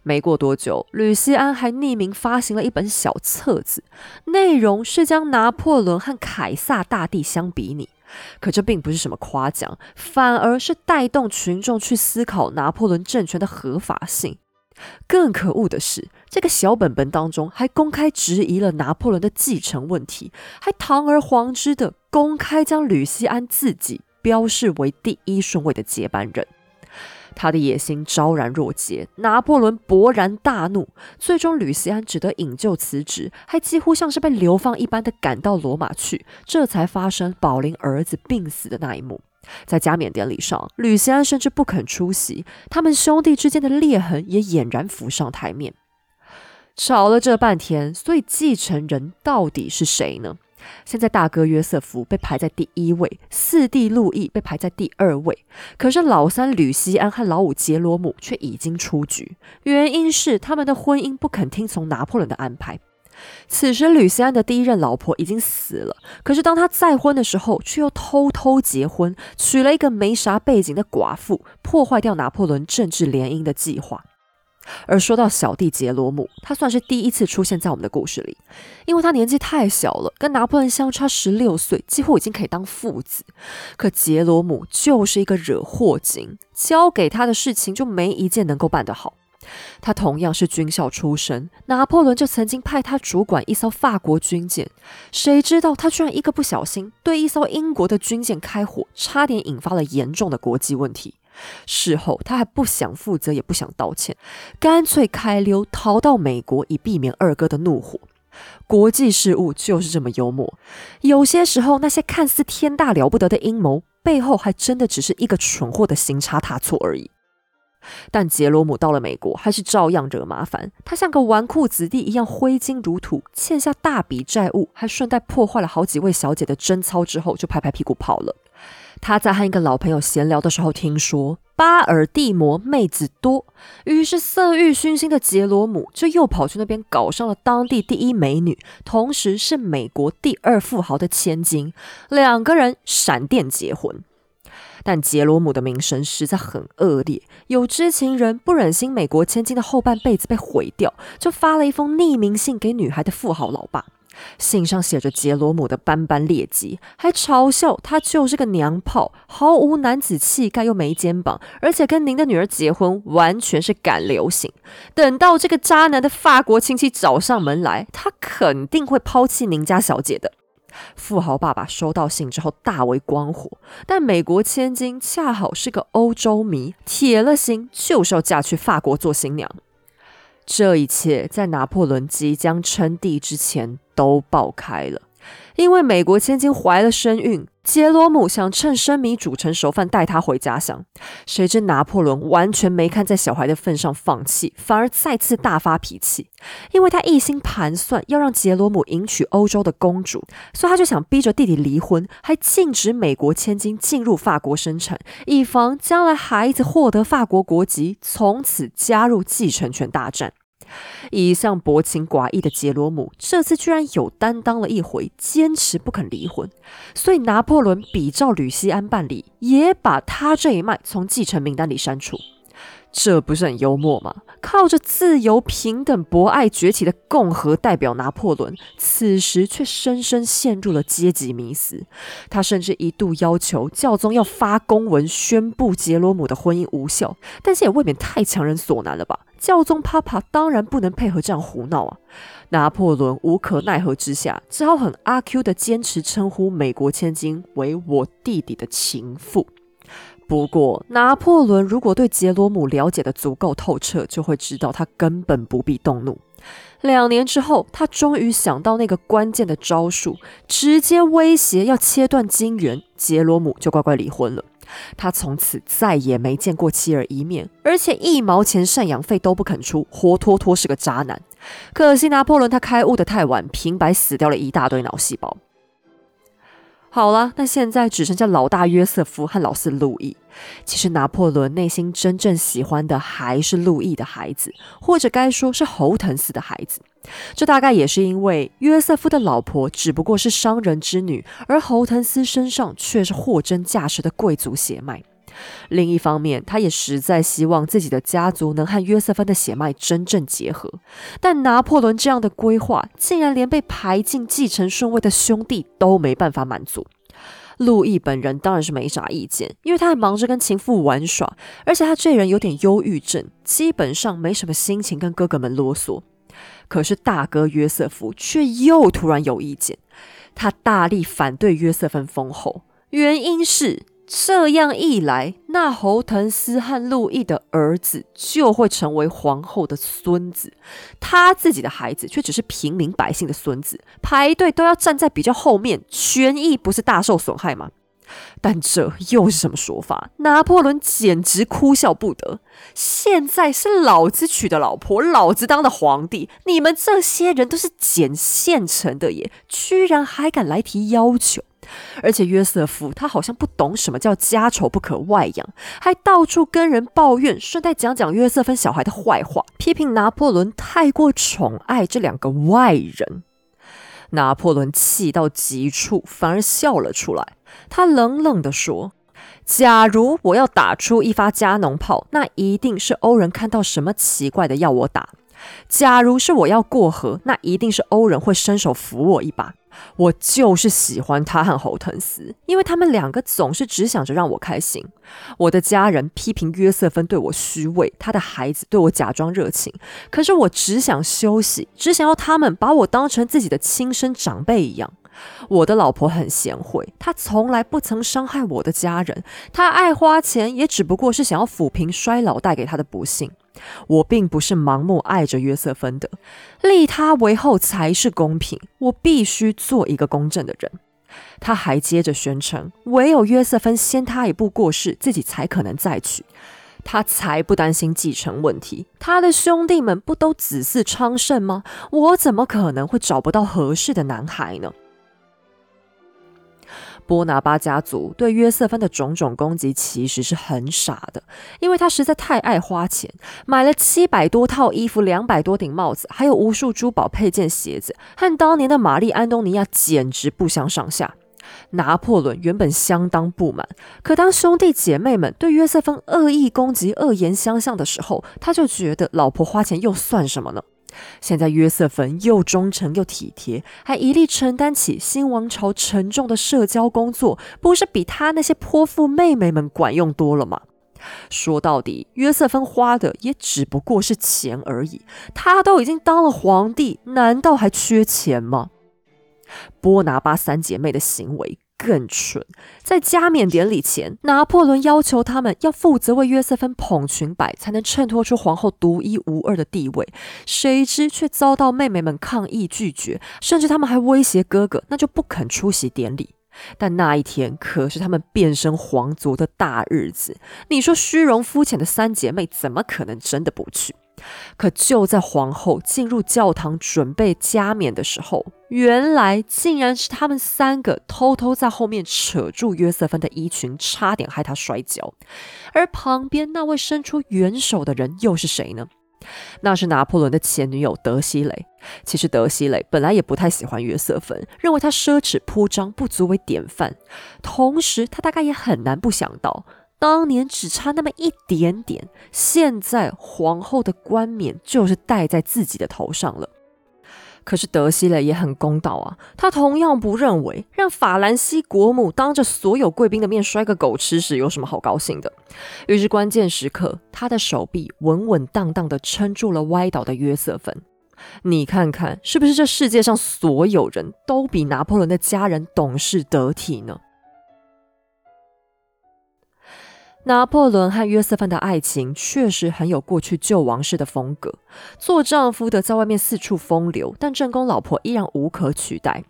没过多久，吕西安还匿名发行了一本小册子，内容是将拿破仑和凯撒大帝相比拟。可这并不是什么夸奖，反而是带动群众去思考拿破仑政权的合法性。更可恶的是，这个小本本当中还公开质疑了拿破仑的继承问题，还堂而皇之的公开将吕西安自己标示为第一顺位的接班人。他的野心昭然若揭，拿破仑勃然大怒，最终吕西安只得引咎辞职，还几乎像是被流放一般的赶到罗马去，这才发生保龄儿子病死的那一幕。在加冕典礼上，吕西安甚至不肯出席，他们兄弟之间的裂痕也俨然浮上台面。吵了这半天，所以继承人到底是谁呢？现在大哥约瑟夫被排在第一位，四弟路易被排在第二位，可是老三吕西安和老五杰罗姆却已经出局，原因是他们的婚姻不肯听从拿破仑的安排。此时吕西安的第一任老婆已经死了，可是当他再婚的时候，却又偷偷结婚，娶了一个没啥背景的寡妇，破坏掉拿破仑政治联姻的计划。而说到小弟杰罗姆，他算是第一次出现在我们的故事里，因为他年纪太小了，跟拿破仑相差十六岁，几乎已经可以当父子。可杰罗姆就是一个惹祸精，交给他的事情就没一件能够办得好。他同样是军校出身，拿破仑就曾经派他主管一艘法国军舰，谁知道他居然一个不小心对一艘英国的军舰开火，差点引发了严重的国际问题。事后，他还不想负责，也不想道歉，干脆开溜逃到美国，以避免二哥的怒火。国际事务就是这么幽默。有些时候，那些看似天大了不得的阴谋，背后还真的只是一个蠢货的行差踏错而已。但杰罗姆到了美国，还是照样惹麻烦。他像个纨绔子弟一样挥金如土，欠下大笔债务，还顺带破坏了好几位小姐的贞操，之后就拍拍屁股跑了。他在和一个老朋友闲聊的时候，听说巴尔的摩妹子多，于是色欲熏心的杰罗姆就又跑去那边搞上了当地第一美女，同时是美国第二富豪的千金，两个人闪电结婚。但杰罗姆的名声实在很恶劣，有知情人不忍心美国千金的后半辈子被毁掉，就发了一封匿名信给女孩的富豪老爸。信上写着杰罗姆的斑斑劣迹，还嘲笑他就是个娘炮，毫无男子气概又没肩膀，而且跟您的女儿结婚完全是赶流行。等到这个渣男的法国亲戚找上门来，他肯定会抛弃您家小姐的。富豪爸爸收到信之后大为光火，但美国千金恰好是个欧洲迷，铁了心就是要嫁去法国做新娘。这一切在拿破仑即将称帝之前都爆开了。因为美国千金怀了身孕，杰罗姆想趁生米煮成熟饭带她回家乡。谁知拿破仑完全没看在小孩的份上放弃，反而再次大发脾气。因为他一心盘算要让杰罗姆迎娶欧洲的公主，所以他就想逼着弟弟离婚，还禁止美国千金进入法国生产，以防将来孩子获得法国国籍，从此加入继承权大战。一向薄情寡义的杰罗姆，这次居然有担当了一回，坚持不肯离婚。所以拿破仑比照吕西安办理，也把他这一脉从继承名单里删除。这不是很幽默吗？靠着自由、平等、博爱崛起的共和代表拿破仑，此时却深深陷入了阶级迷思。他甚至一度要求教宗要发公文宣布杰罗姆的婚姻无效，但是也未免太强人所难了吧？教宗帕帕当然不能配合这样胡闹啊！拿破仑无可奈何之下，只好很阿 Q 的坚持称呼美国千金为我弟弟的情妇。不过，拿破仑如果对杰罗姆了解的足够透彻，就会知道他根本不必动怒。两年之后，他终于想到那个关键的招数，直接威胁要切断金元，杰罗姆就乖乖离婚了。他从此再也没见过妻儿一面，而且一毛钱赡养费都不肯出，活脱脱是个渣男。可惜拿破仑他开悟的太晚，平白死掉了一大堆脑细胞。好了，那现在只剩下老大约瑟夫和老四路易。其实拿破仑内心真正喜欢的还是路易的孩子，或者该说是侯腾斯的孩子。这大概也是因为约瑟夫的老婆只不过是商人之女，而侯腾斯身上却是货真价实的贵族血脉。另一方面，他也实在希望自己的家族能和约瑟芬的血脉真正结合。但拿破仑这样的规划，竟然连被排进继承顺位的兄弟都没办法满足。路易本人当然是没啥意见，因为他还忙着跟情妇玩耍，而且他这人有点忧郁症，基本上没什么心情跟哥哥们啰嗦。可是大哥约瑟夫却又突然有意见，他大力反对约瑟芬封后，原因是。这样一来，那侯腾斯和路易的儿子就会成为皇后的孙子，他自己的孩子却只是平民百姓的孙子，排队都要站在比较后面，权益不是大受损害吗？但这又是什么说法？拿破仑简直哭笑不得。现在是老子娶的老婆，老子当的皇帝，你们这些人都是捡现成的耶，居然还敢来提要求！而且约瑟夫他好像不懂什么叫家丑不可外扬，还到处跟人抱怨，顺带讲讲约瑟芬小孩的坏话，批评拿破仑太过宠爱这两个外人。拿破仑气到极处，反而笑了出来。他冷冷地说：“假如我要打出一发加农炮，那一定是欧人看到什么奇怪的要我打；假如是我要过河，那一定是欧人会伸手扶我一把。”我就是喜欢他和侯腾斯，因为他们两个总是只想着让我开心。我的家人批评约瑟芬对我虚伪，他的孩子对我假装热情，可是我只想休息，只想要他们把我当成自己的亲生长辈一样。我的老婆很贤惠，她从来不曾伤害我的家人，她爱花钱也只不过是想要抚平衰老带给她的不幸。我并不是盲目爱着约瑟芬的，立他为后才是公平。我必须做一个公正的人。他还接着宣称，唯有约瑟芬先他一步过世，自己才可能再娶。他才不担心继承问题。他的兄弟们不都子嗣昌盛吗？我怎么可能会找不到合适的男孩呢？波拿巴家族对约瑟芬的种种攻击其实是很傻的，因为他实在太爱花钱，买了七百多套衣服、两百多顶帽子，还有无数珠宝配件、鞋子，和当年的玛丽安东尼亚简直不相上下。拿破仑原本相当不满，可当兄弟姐妹们对约瑟芬恶意攻击、恶言相向的时候，他就觉得老婆花钱又算什么呢？现在约瑟芬又忠诚又体贴，还一力承担起新王朝沉重的社交工作，不是比他那些泼妇妹妹们管用多了吗？说到底，约瑟芬花的也只不过是钱而已。他都已经当了皇帝，难道还缺钱吗？波拿巴三姐妹的行为。更蠢，在加冕典礼前，拿破仑要求他们要负责为约瑟芬捧裙摆，才能衬托出皇后独一无二的地位。谁知却遭到妹妹们抗议拒绝，甚至他们还威胁哥哥，那就不肯出席典礼。但那一天可是他们变身皇族的大日子，你说虚荣肤浅的三姐妹怎么可能真的不去？可就在皇后进入教堂准备加冕的时候，原来竟然是他们三个偷偷在后面扯住约瑟芬的衣裙，差点害她摔跤。而旁边那位伸出援手的人又是谁呢？那是拿破仑的前女友德西蕾。其实德西蕾本来也不太喜欢约瑟芬，认为她奢侈铺张，不足为典范。同时，他大概也很难不想到。当年只差那么一点点，现在皇后的冠冕就是戴在自己的头上了。可是德西雷也很公道啊，他同样不认为让法兰西国母当着所有贵宾的面摔个狗吃屎有什么好高兴的。于是关键时刻，他的手臂稳稳当当的撑住了歪倒的约瑟芬。你看看，是不是这世界上所有人都比拿破仑的家人懂事得体呢？拿破仑和约瑟芬的爱情确实很有过去旧王室的风格，做丈夫的在外面四处风流，但正宫老婆依然无可取代。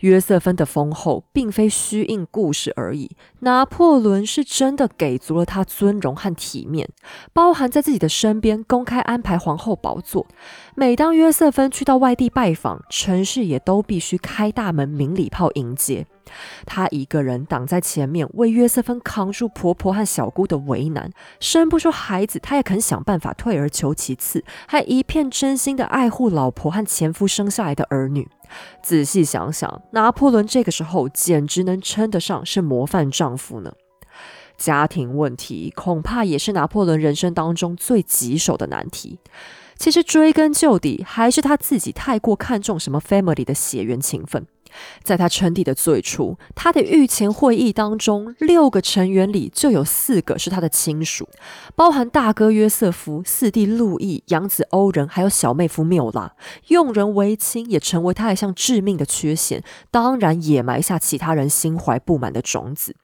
约瑟芬的丰厚并非虚应故事而已，拿破仑是真的给足了她尊荣和体面，包含在自己的身边公开安排皇后宝座。每当约瑟芬去到外地拜访，城市也都必须开大门鸣礼炮迎接。她一个人挡在前面，为约瑟芬扛住婆婆和小姑的为难，生不出孩子，她也肯想办法退而求其次，还一片真心的爱护老婆和前夫生下来的儿女。仔细想想，拿破仑这个时候简直能称得上是模范丈夫呢。家庭问题恐怕也是拿破仑人生当中最棘手的难题。其实追根究底，还是他自己太过看重什么 family 的血缘情分。在他称帝的最初，他的御前会议当中，六个成员里就有四个是他的亲属，包含大哥约瑟夫、四弟路易、养子欧仁，还有小妹夫缪拉。用人唯亲也成为他一项致命的缺陷，当然也埋下其他人心怀不满的种子。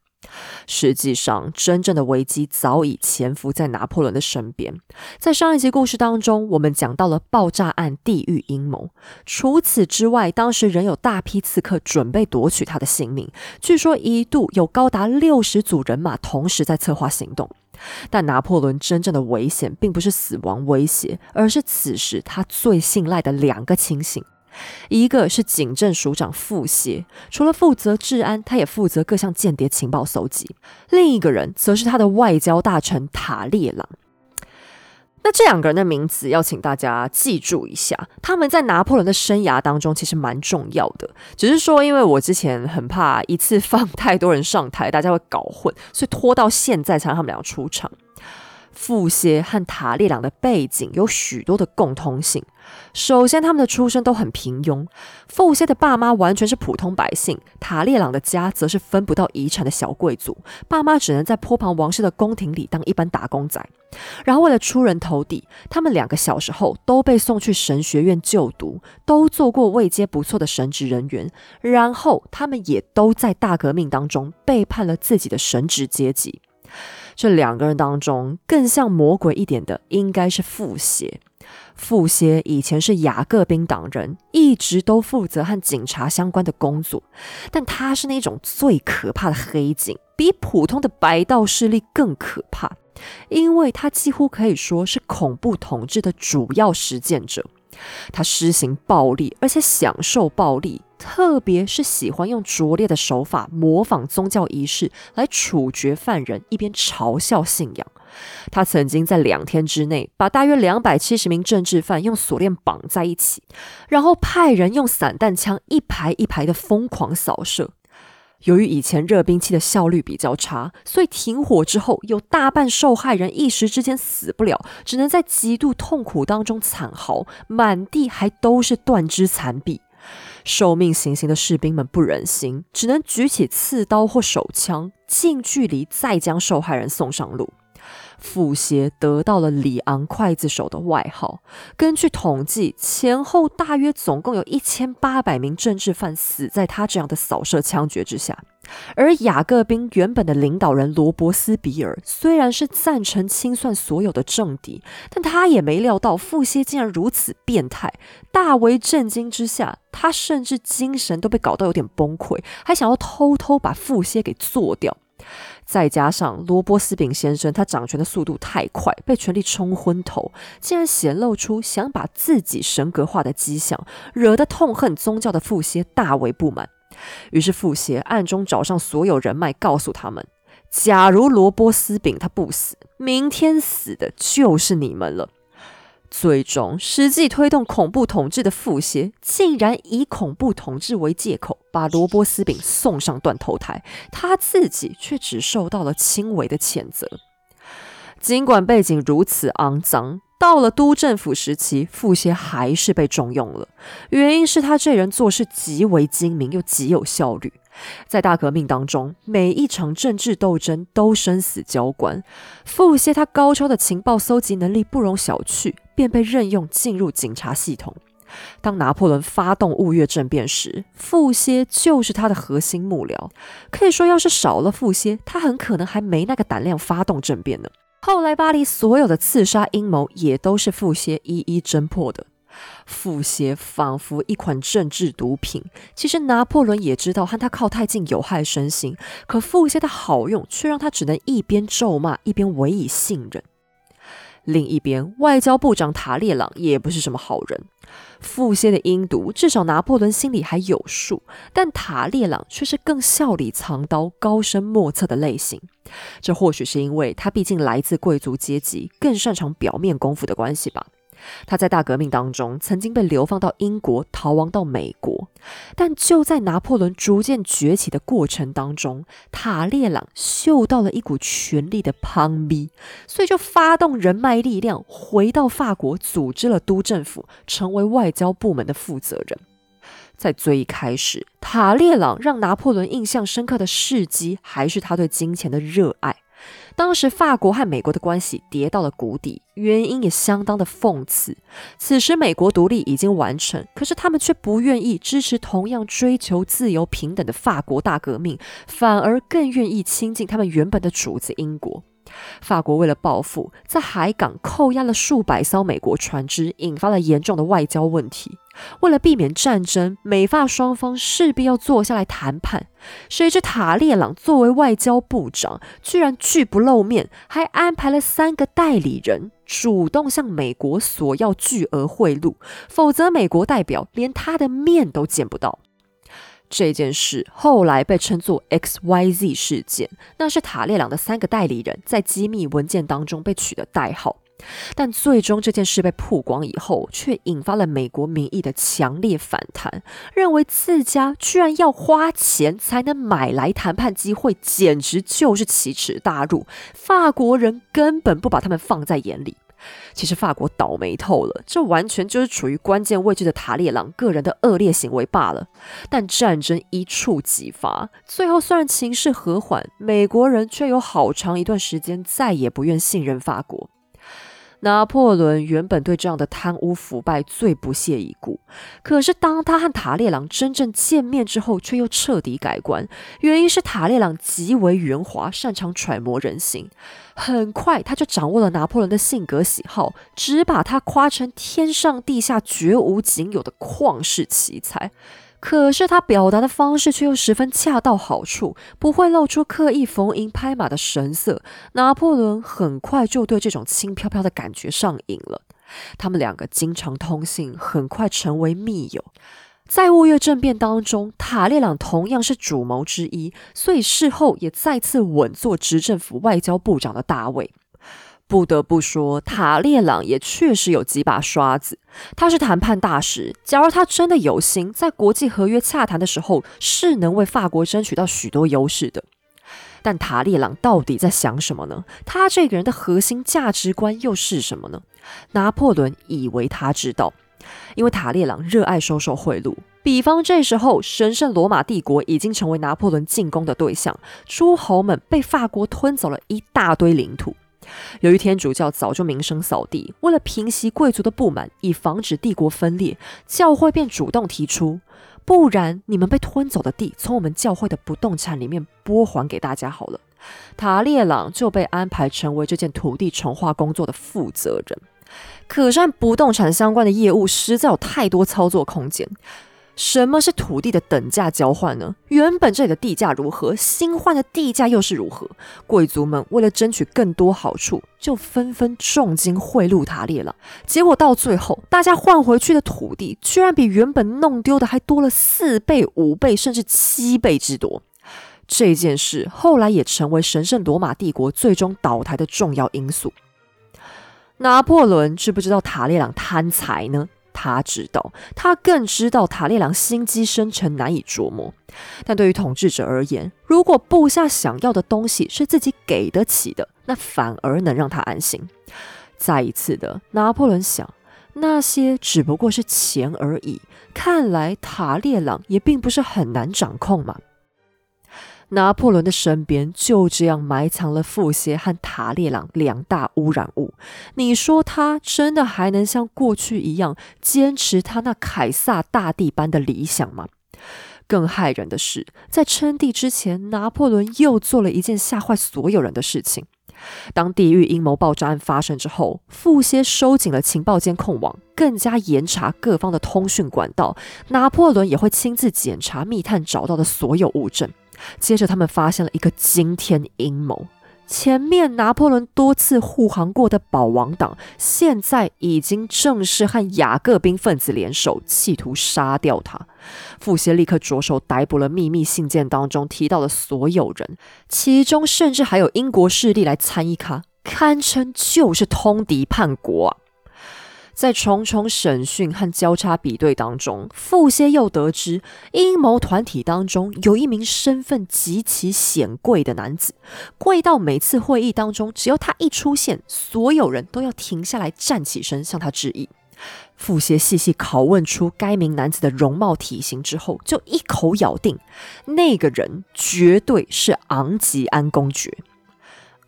实际上，真正的危机早已潜伏在拿破仑的身边。在上一集故事当中，我们讲到了爆炸案地狱阴谋。除此之外，当时仍有大批刺客准备夺取他的性命。据说一度有高达六十组人马同时在策划行动。但拿破仑真正的危险，并不是死亡威胁，而是此时他最信赖的两个亲信。一个是警政署长傅歇，除了负责治安，他也负责各项间谍情报搜集。另一个人则是他的外交大臣塔列朗。那这两个人的名字要请大家记住一下，他们在拿破仑的生涯当中其实蛮重要的。只是说，因为我之前很怕一次放太多人上台，大家会搞混，所以拖到现在才让他们两个出场。傅歇和塔列朗的背景有许多的共通性。首先，他们的出身都很平庸。傅歇的爸妈完全是普通百姓，塔列朗的家则是分不到遗产的小贵族，爸妈只能在坡旁王室的宫廷里当一般打工仔。然后，为了出人头地，他们两个小时候都被送去神学院就读，都做过位阶不错的神职人员。然后，他们也都在大革命当中背叛了自己的神职阶级。这两个人当中，更像魔鬼一点的，应该是傅邪。傅邪以前是雅各宾党人，一直都负责和警察相关的工作，但他是那种最可怕的黑警，比普通的白道势力更可怕，因为他几乎可以说是恐怖统治的主要实践者。他施行暴力，而且享受暴力，特别是喜欢用拙劣的手法模仿宗教仪式来处决犯人，一边嘲笑信仰。他曾经在两天之内把大约两百七十名政治犯用锁链绑在一起，然后派人用散弹枪一排一排的疯狂扫射。由于以前热兵器的效率比较差，所以停火之后，有大半受害人一时之间死不了，只能在极度痛苦当中惨嚎，满地还都是断肢残臂。受命行刑的士兵们不忍心，只能举起刺刀或手枪，近距离再将受害人送上路。傅协得到了“里昂刽子手”的外号。根据统计，前后大约总共有一千八百名政治犯死在他这样的扫射枪决之下。而雅各宾原本的领导人罗伯斯比尔虽然是赞成清算所有的政敌，但他也没料到傅歇竟然如此变态。大为震惊之下，他甚至精神都被搞到有点崩溃，还想要偷偷把傅歇给做掉。再加上罗伯斯饼先生，他掌权的速度太快，被权力冲昏头，竟然显露出想把自己神格化的迹象，惹得痛恨宗教的傅歇大为不满。于是傅歇暗中找上所有人脉，告诉他们：假如罗伯斯饼他不死，明天死的就是你们了。最终，实际推动恐怖统治的傅歇，竟然以恐怖统治为借口，把罗伯斯炳送上断头台，他自己却只受到了轻微的谴责。尽管背景如此肮脏，到了都政府时期，傅歇还是被重用了。原因是他这人做事极为精明，又极有效率。在大革命当中，每一场政治斗争都生死交关。傅歇他高超的情报搜集能力不容小觑，便被任用进入警察系统。当拿破仑发动雾月政变时，傅歇就是他的核心幕僚。可以说，要是少了傅歇，他很可能还没那个胆量发动政变呢。后来巴黎所有的刺杀阴谋，也都是傅歇一一侦破的。傅歇仿佛一款政治毒品。其实拿破仑也知道和他靠太近有害身心，可傅歇的好用却让他只能一边咒骂一边委以信任。另一边，外交部长塔列朗也不是什么好人。傅歇的阴毒，至少拿破仑心里还有数，但塔列朗却是更笑里藏刀、高深莫测的类型。这或许是因为他毕竟来自贵族阶级，更擅长表面功夫的关系吧。他在大革命当中曾经被流放到英国，逃亡到美国。但就在拿破仑逐渐崛起的过程当中，塔列朗嗅到了一股权力的攀逼，所以就发动人脉力量，回到法国，组织了都政府，成为外交部门的负责人。在最一开始，塔列朗让拿破仑印象深刻的事迹，还是他对金钱的热爱。当时法国和美国的关系跌到了谷底，原因也相当的讽刺。此时美国独立已经完成，可是他们却不愿意支持同样追求自由平等的法国大革命，反而更愿意亲近他们原本的主子英国。法国为了报复，在海港扣押了数百艘美国船只，引发了严重的外交问题。为了避免战争，美法双方势必要坐下来谈判。谁知塔列朗作为外交部长，居然拒不露面，还安排了三个代理人主动向美国索要巨额贿赂，否则美国代表连他的面都见不到。这件事后来被称作 X Y Z 事件，那是塔列朗的三个代理人在机密文件当中被取的代号。但最终这件事被曝光以后，却引发了美国民意的强烈反弹，认为自家居然要花钱才能买来谈判机会，简直就是奇耻大辱。法国人根本不把他们放在眼里。其实法国倒霉透了，这完全就是处于关键位置的塔列朗个人的恶劣行为罢了。但战争一触即发，最后虽然情势和缓，美国人却有好长一段时间再也不愿信任法国。拿破仑原本对这样的贪污腐败最不屑一顾，可是当他和塔列朗真正见面之后，却又彻底改观。原因是塔列朗极为圆滑，擅长揣摩人心。很快，他就掌握了拿破仑的性格喜好，只把他夸成天上地下绝无仅有的旷世奇才。可是他表达的方式却又十分恰到好处，不会露出刻意逢迎拍马的神色。拿破仑很快就对这种轻飘飘的感觉上瘾了。他们两个经常通信，很快成为密友。在雾月政变当中，塔列朗同样是主谋之一，所以事后也再次稳坐执政府外交部长的大位。不得不说，塔列朗也确实有几把刷子。他是谈判大使，假如他真的有心，在国际合约洽谈的时候，是能为法国争取到许多优势的。但塔列朗到底在想什么呢？他这个人的核心价值观又是什么呢？拿破仑以为他知道，因为塔列朗热爱收受贿赂。比方这时候，神圣罗马帝国已经成为拿破仑进攻的对象，诸侯们被法国吞走了一大堆领土。由于天主教早就名声扫地，为了平息贵族的不满，以防止帝国分裂，教会便主动提出：不然你们被吞走的地，从我们教会的不动产里面拨还给大家好了。塔列朗就被安排成为这件土地重划工作的负责人。可是，不动产相关的业务实在有太多操作空间。什么是土地的等价交换呢？原本这里的地价如何，新换的地价又是如何？贵族们为了争取更多好处，就纷纷重金贿赂塔列朗。结果到最后，大家换回去的土地居然比原本弄丢的还多了四倍、五倍，甚至七倍之多。这件事后来也成为神圣罗马帝国最终倒台的重要因素。拿破仑知不知道塔列朗贪财呢？他知道，他更知道塔列朗心机深沉，难以琢磨。但对于统治者而言，如果部下想要的东西是自己给得起的，那反而能让他安心。再一次的，拿破仑想，那些只不过是钱而已。看来塔列朗也并不是很难掌控嘛。拿破仑的身边就这样埋藏了富歇和塔列朗两大污染物。你说他真的还能像过去一样坚持他那凯撒大帝般的理想吗？更骇人的是，在称帝之前，拿破仑又做了一件吓坏所有人的事情。当地狱阴谋爆炸案发生之后，富歇收紧了情报监控网，更加严查各方的通讯管道。拿破仑也会亲自检查密探找到的所有物证。接着，他们发现了一个惊天阴谋。前面拿破仑多次护航过的保王党，现在已经正式和雅各宾分子联手，企图杀掉他。傅歇立刻着手逮捕了秘密信件当中提到的所有人，其中甚至还有英国势力来参与，他堪称就是通敌叛国啊！在重重审讯和交叉比对当中，傅歇又得知阴谋团体当中有一名身份极其显贵的男子，贵到每次会议当中，只要他一出现，所有人都要停下来站起身向他致意。傅歇细细拷问出该名男子的容貌体型之后，就一口咬定，那个人绝对是昂吉安公爵。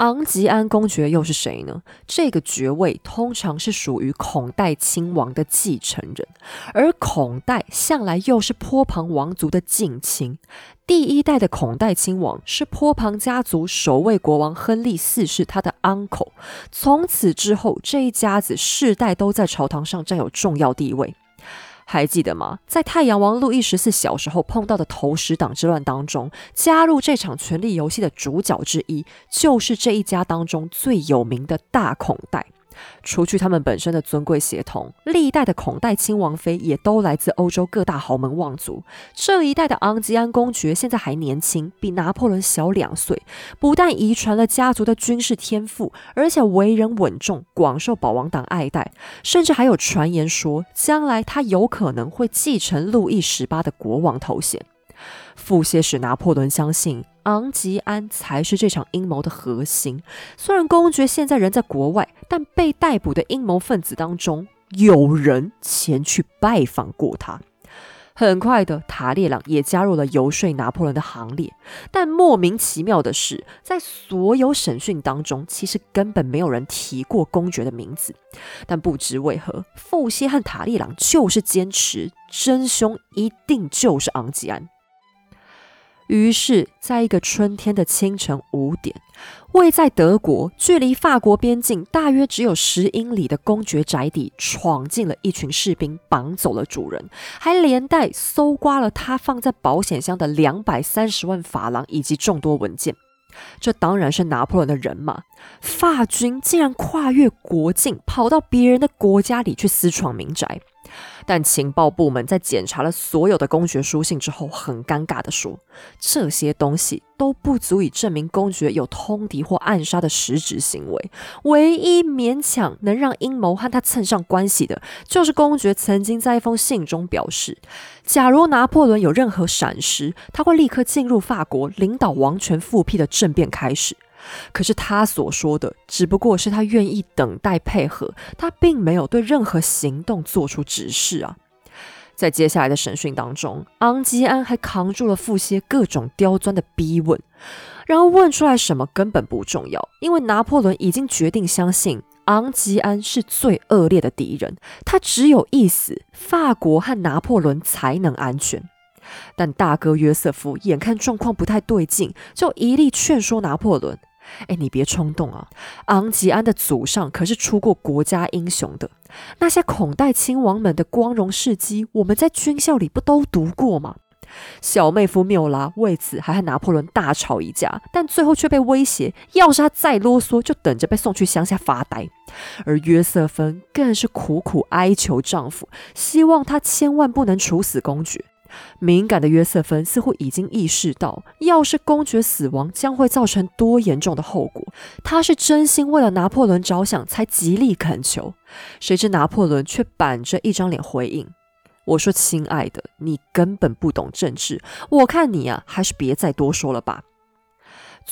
昂吉安公爵又是谁呢？这个爵位通常是属于孔代亲王的继承人，而孔代向来又是坡旁王族的近亲。第一代的孔代亲王是坡旁家族首位国王亨利四世他的 uncle，从此之后这一家子世代都在朝堂上占有重要地位。还记得吗？在太阳王路易十四小时候碰到的投石党之乱当中，加入这场权力游戏的主角之一，就是这一家当中最有名的大孔袋。除去他们本身的尊贵血统，历代的孔代亲王妃也都来自欧洲各大豪门望族。这一代的昂吉安公爵现在还年轻，比拿破仑小两岁，不但遗传了家族的军事天赋，而且为人稳重，广受保王党爱戴，甚至还有传言说，将来他有可能会继承路易十八的国王头衔。傅歇使拿破仑相信昂吉安才是这场阴谋的核心。虽然公爵现在人在国外，但被逮捕的阴谋分子当中有人前去拜访过他。很快的，塔列朗也加入了游说拿破仑的行列。但莫名其妙的是，在所有审讯当中，其实根本没有人提过公爵的名字。但不知为何，富歇和塔列朗就是坚持真凶一定就是昂吉安。于是，在一个春天的清晨五点，位在德国、距离法国边境大约只有十英里的公爵宅邸，闯进了一群士兵，绑走了主人，还连带搜刮了他放在保险箱的两百三十万法郎以及众多文件。这当然是拿破仑的人马。法军竟然跨越国境，跑到别人的国家里去私闯民宅。但情报部门在检查了所有的公爵书信之后，很尴尬地说：“这些东西都不足以证明公爵有通敌或暗杀的实质行为。唯一勉强能让阴谋和他蹭上关系的，就是公爵曾经在一封信中表示，假如拿破仑有任何闪失，他会立刻进入法国，领导王权复辟的政变开始。”可是他所说的只不过是他愿意等待配合，他并没有对任何行动做出指示啊。在接下来的审讯当中，昂吉安还扛住了傅歇各种刁钻的逼问，然而问出来什么根本不重要，因为拿破仑已经决定相信昂吉安是最恶劣的敌人，他只有一死，法国和拿破仑才能安全。但大哥约瑟夫眼看状况不太对劲，就一力劝说拿破仑。哎，你别冲动啊！昂吉安的祖上可是出过国家英雄的，那些孔代亲王们的光荣事迹，我们在军校里不都读过吗？小妹夫缪拉为此还和拿破仑大吵一架，但最后却被威胁，要是他再啰嗦，就等着被送去乡下发呆。而约瑟芬更是苦苦哀求丈夫，希望他千万不能处死公爵。敏感的约瑟芬似乎已经意识到，要是公爵死亡将会造成多严重的后果。他是真心为了拿破仑着想，才极力恳求。谁知拿破仑却板着一张脸回应：“我说，亲爱的，你根本不懂政治。我看你啊，还是别再多说了吧。”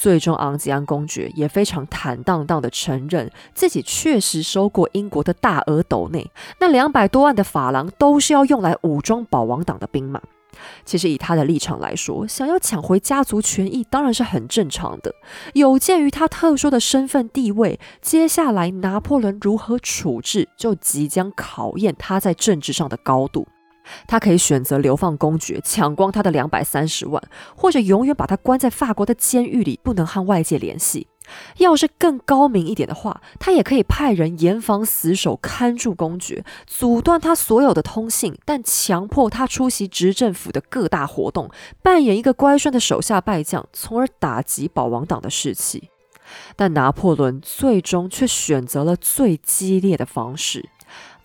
最终，昂吉安公爵也非常坦荡荡地承认，自己确实收过英国的大额斗内，那两百多万的法郎都是要用来武装保王党的兵马。其实，以他的立场来说，想要抢回家族权益当然是很正常的。有鉴于他特殊的身份地位，接下来拿破仑如何处置，就即将考验他在政治上的高度。他可以选择流放公爵，抢光他的两百三十万，或者永远把他关在法国的监狱里，不能和外界联系。要是更高明一点的话，他也可以派人严防死守，看住公爵，阻断他所有的通信，但强迫他出席执政府的各大活动，扮演一个乖顺的手下败将，从而打击保王党的士气。但拿破仑最终却选择了最激烈的方式。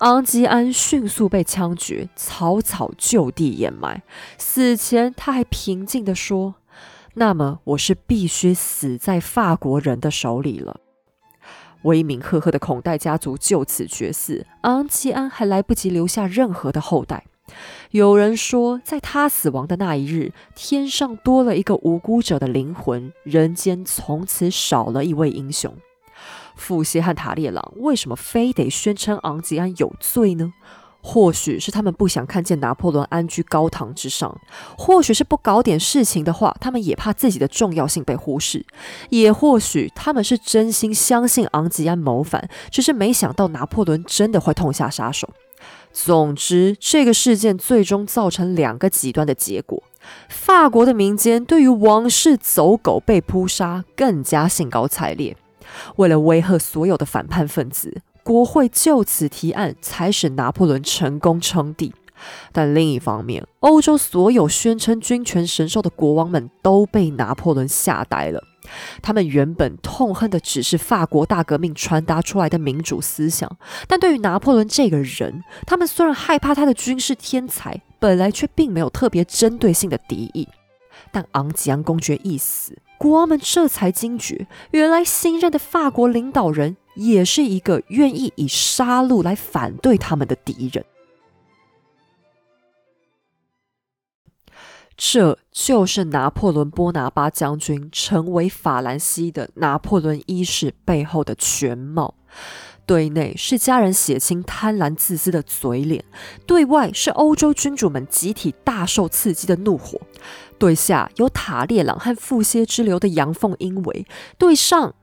昂吉安迅速被枪决，草草就地掩埋。死前，他还平静地说：“那么，我是必须死在法国人的手里了。”威名赫赫的孔代家族就此绝嗣，昂吉安还来不及留下任何的后代。有人说，在他死亡的那一日，天上多了一个无辜者的灵魂，人间从此少了一位英雄。傅歇和塔列朗为什么非得宣称昂吉安有罪呢？或许是他们不想看见拿破仑安居高堂之上，或许是不搞点事情的话，他们也怕自己的重要性被忽视，也或许他们是真心相信昂吉安谋反，只是没想到拿破仑真的会痛下杀手。总之，这个事件最终造成两个极端的结果：法国的民间对于王室走狗被扑杀更加兴高采烈。为了威吓所有的反叛分子，国会就此提案，才使拿破仑成功称帝。但另一方面，欧洲所有宣称君权神授的国王们都被拿破仑吓呆了。他们原本痛恨的只是法国大革命传达出来的民主思想，但对于拿破仑这个人，他们虽然害怕他的军事天才，本来却并没有特别针对性的敌意。但昂吉安公爵一死。国王们这才惊觉，原来新任的法国领导人也是一个愿意以杀戮来反对他们的敌人。这就是拿破仑·波拿巴将军成为法兰西的拿破仑一世背后的全貌。对内是家人血亲贪婪自私的嘴脸，对外是欧洲君主们集体大受刺激的怒火。对下有塔列朗和富歇之流的阳奉阴违，对上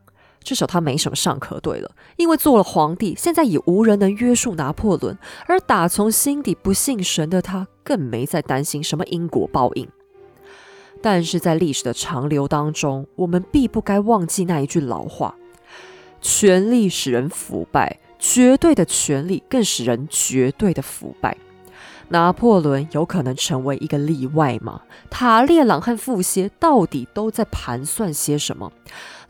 至少他没什么上可对了，因为做了皇帝，现在已无人能约束拿破仑，而打从心底不信神的他，更没在担心什么因果报应。但是在历史的长流当中，我们必不该忘记那一句老话。权力使人腐败，绝对的权力更使人绝对的腐败。拿破仑有可能成为一个例外吗？塔列朗和富歇到底都在盘算些什么？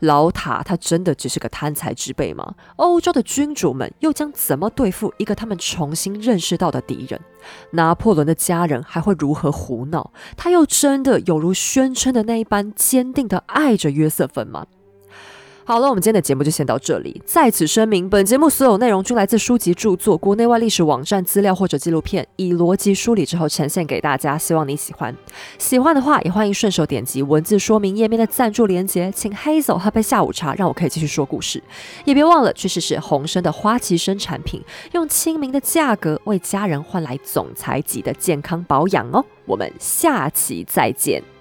老塔他真的只是个贪财之辈吗？欧洲的君主们又将怎么对付一个他们重新认识到的敌人？拿破仑的家人还会如何胡闹？他又真的有如宣称的那一般坚定的爱着约瑟芬吗？好了，我们今天的节目就先到这里。在此声明，本节目所有内容均来自书籍著作、国内外历史网站资料或者纪录片，以逻辑梳理之后呈现给大家。希望你喜欢。喜欢的话，也欢迎顺手点击文字说明页面的赞助连结，请黑走喝杯下午茶，让我可以继续说故事。也别忘了去试试红参的花旗参产品，用亲民的价格为家人换来总裁级的健康保养哦。我们下期再见。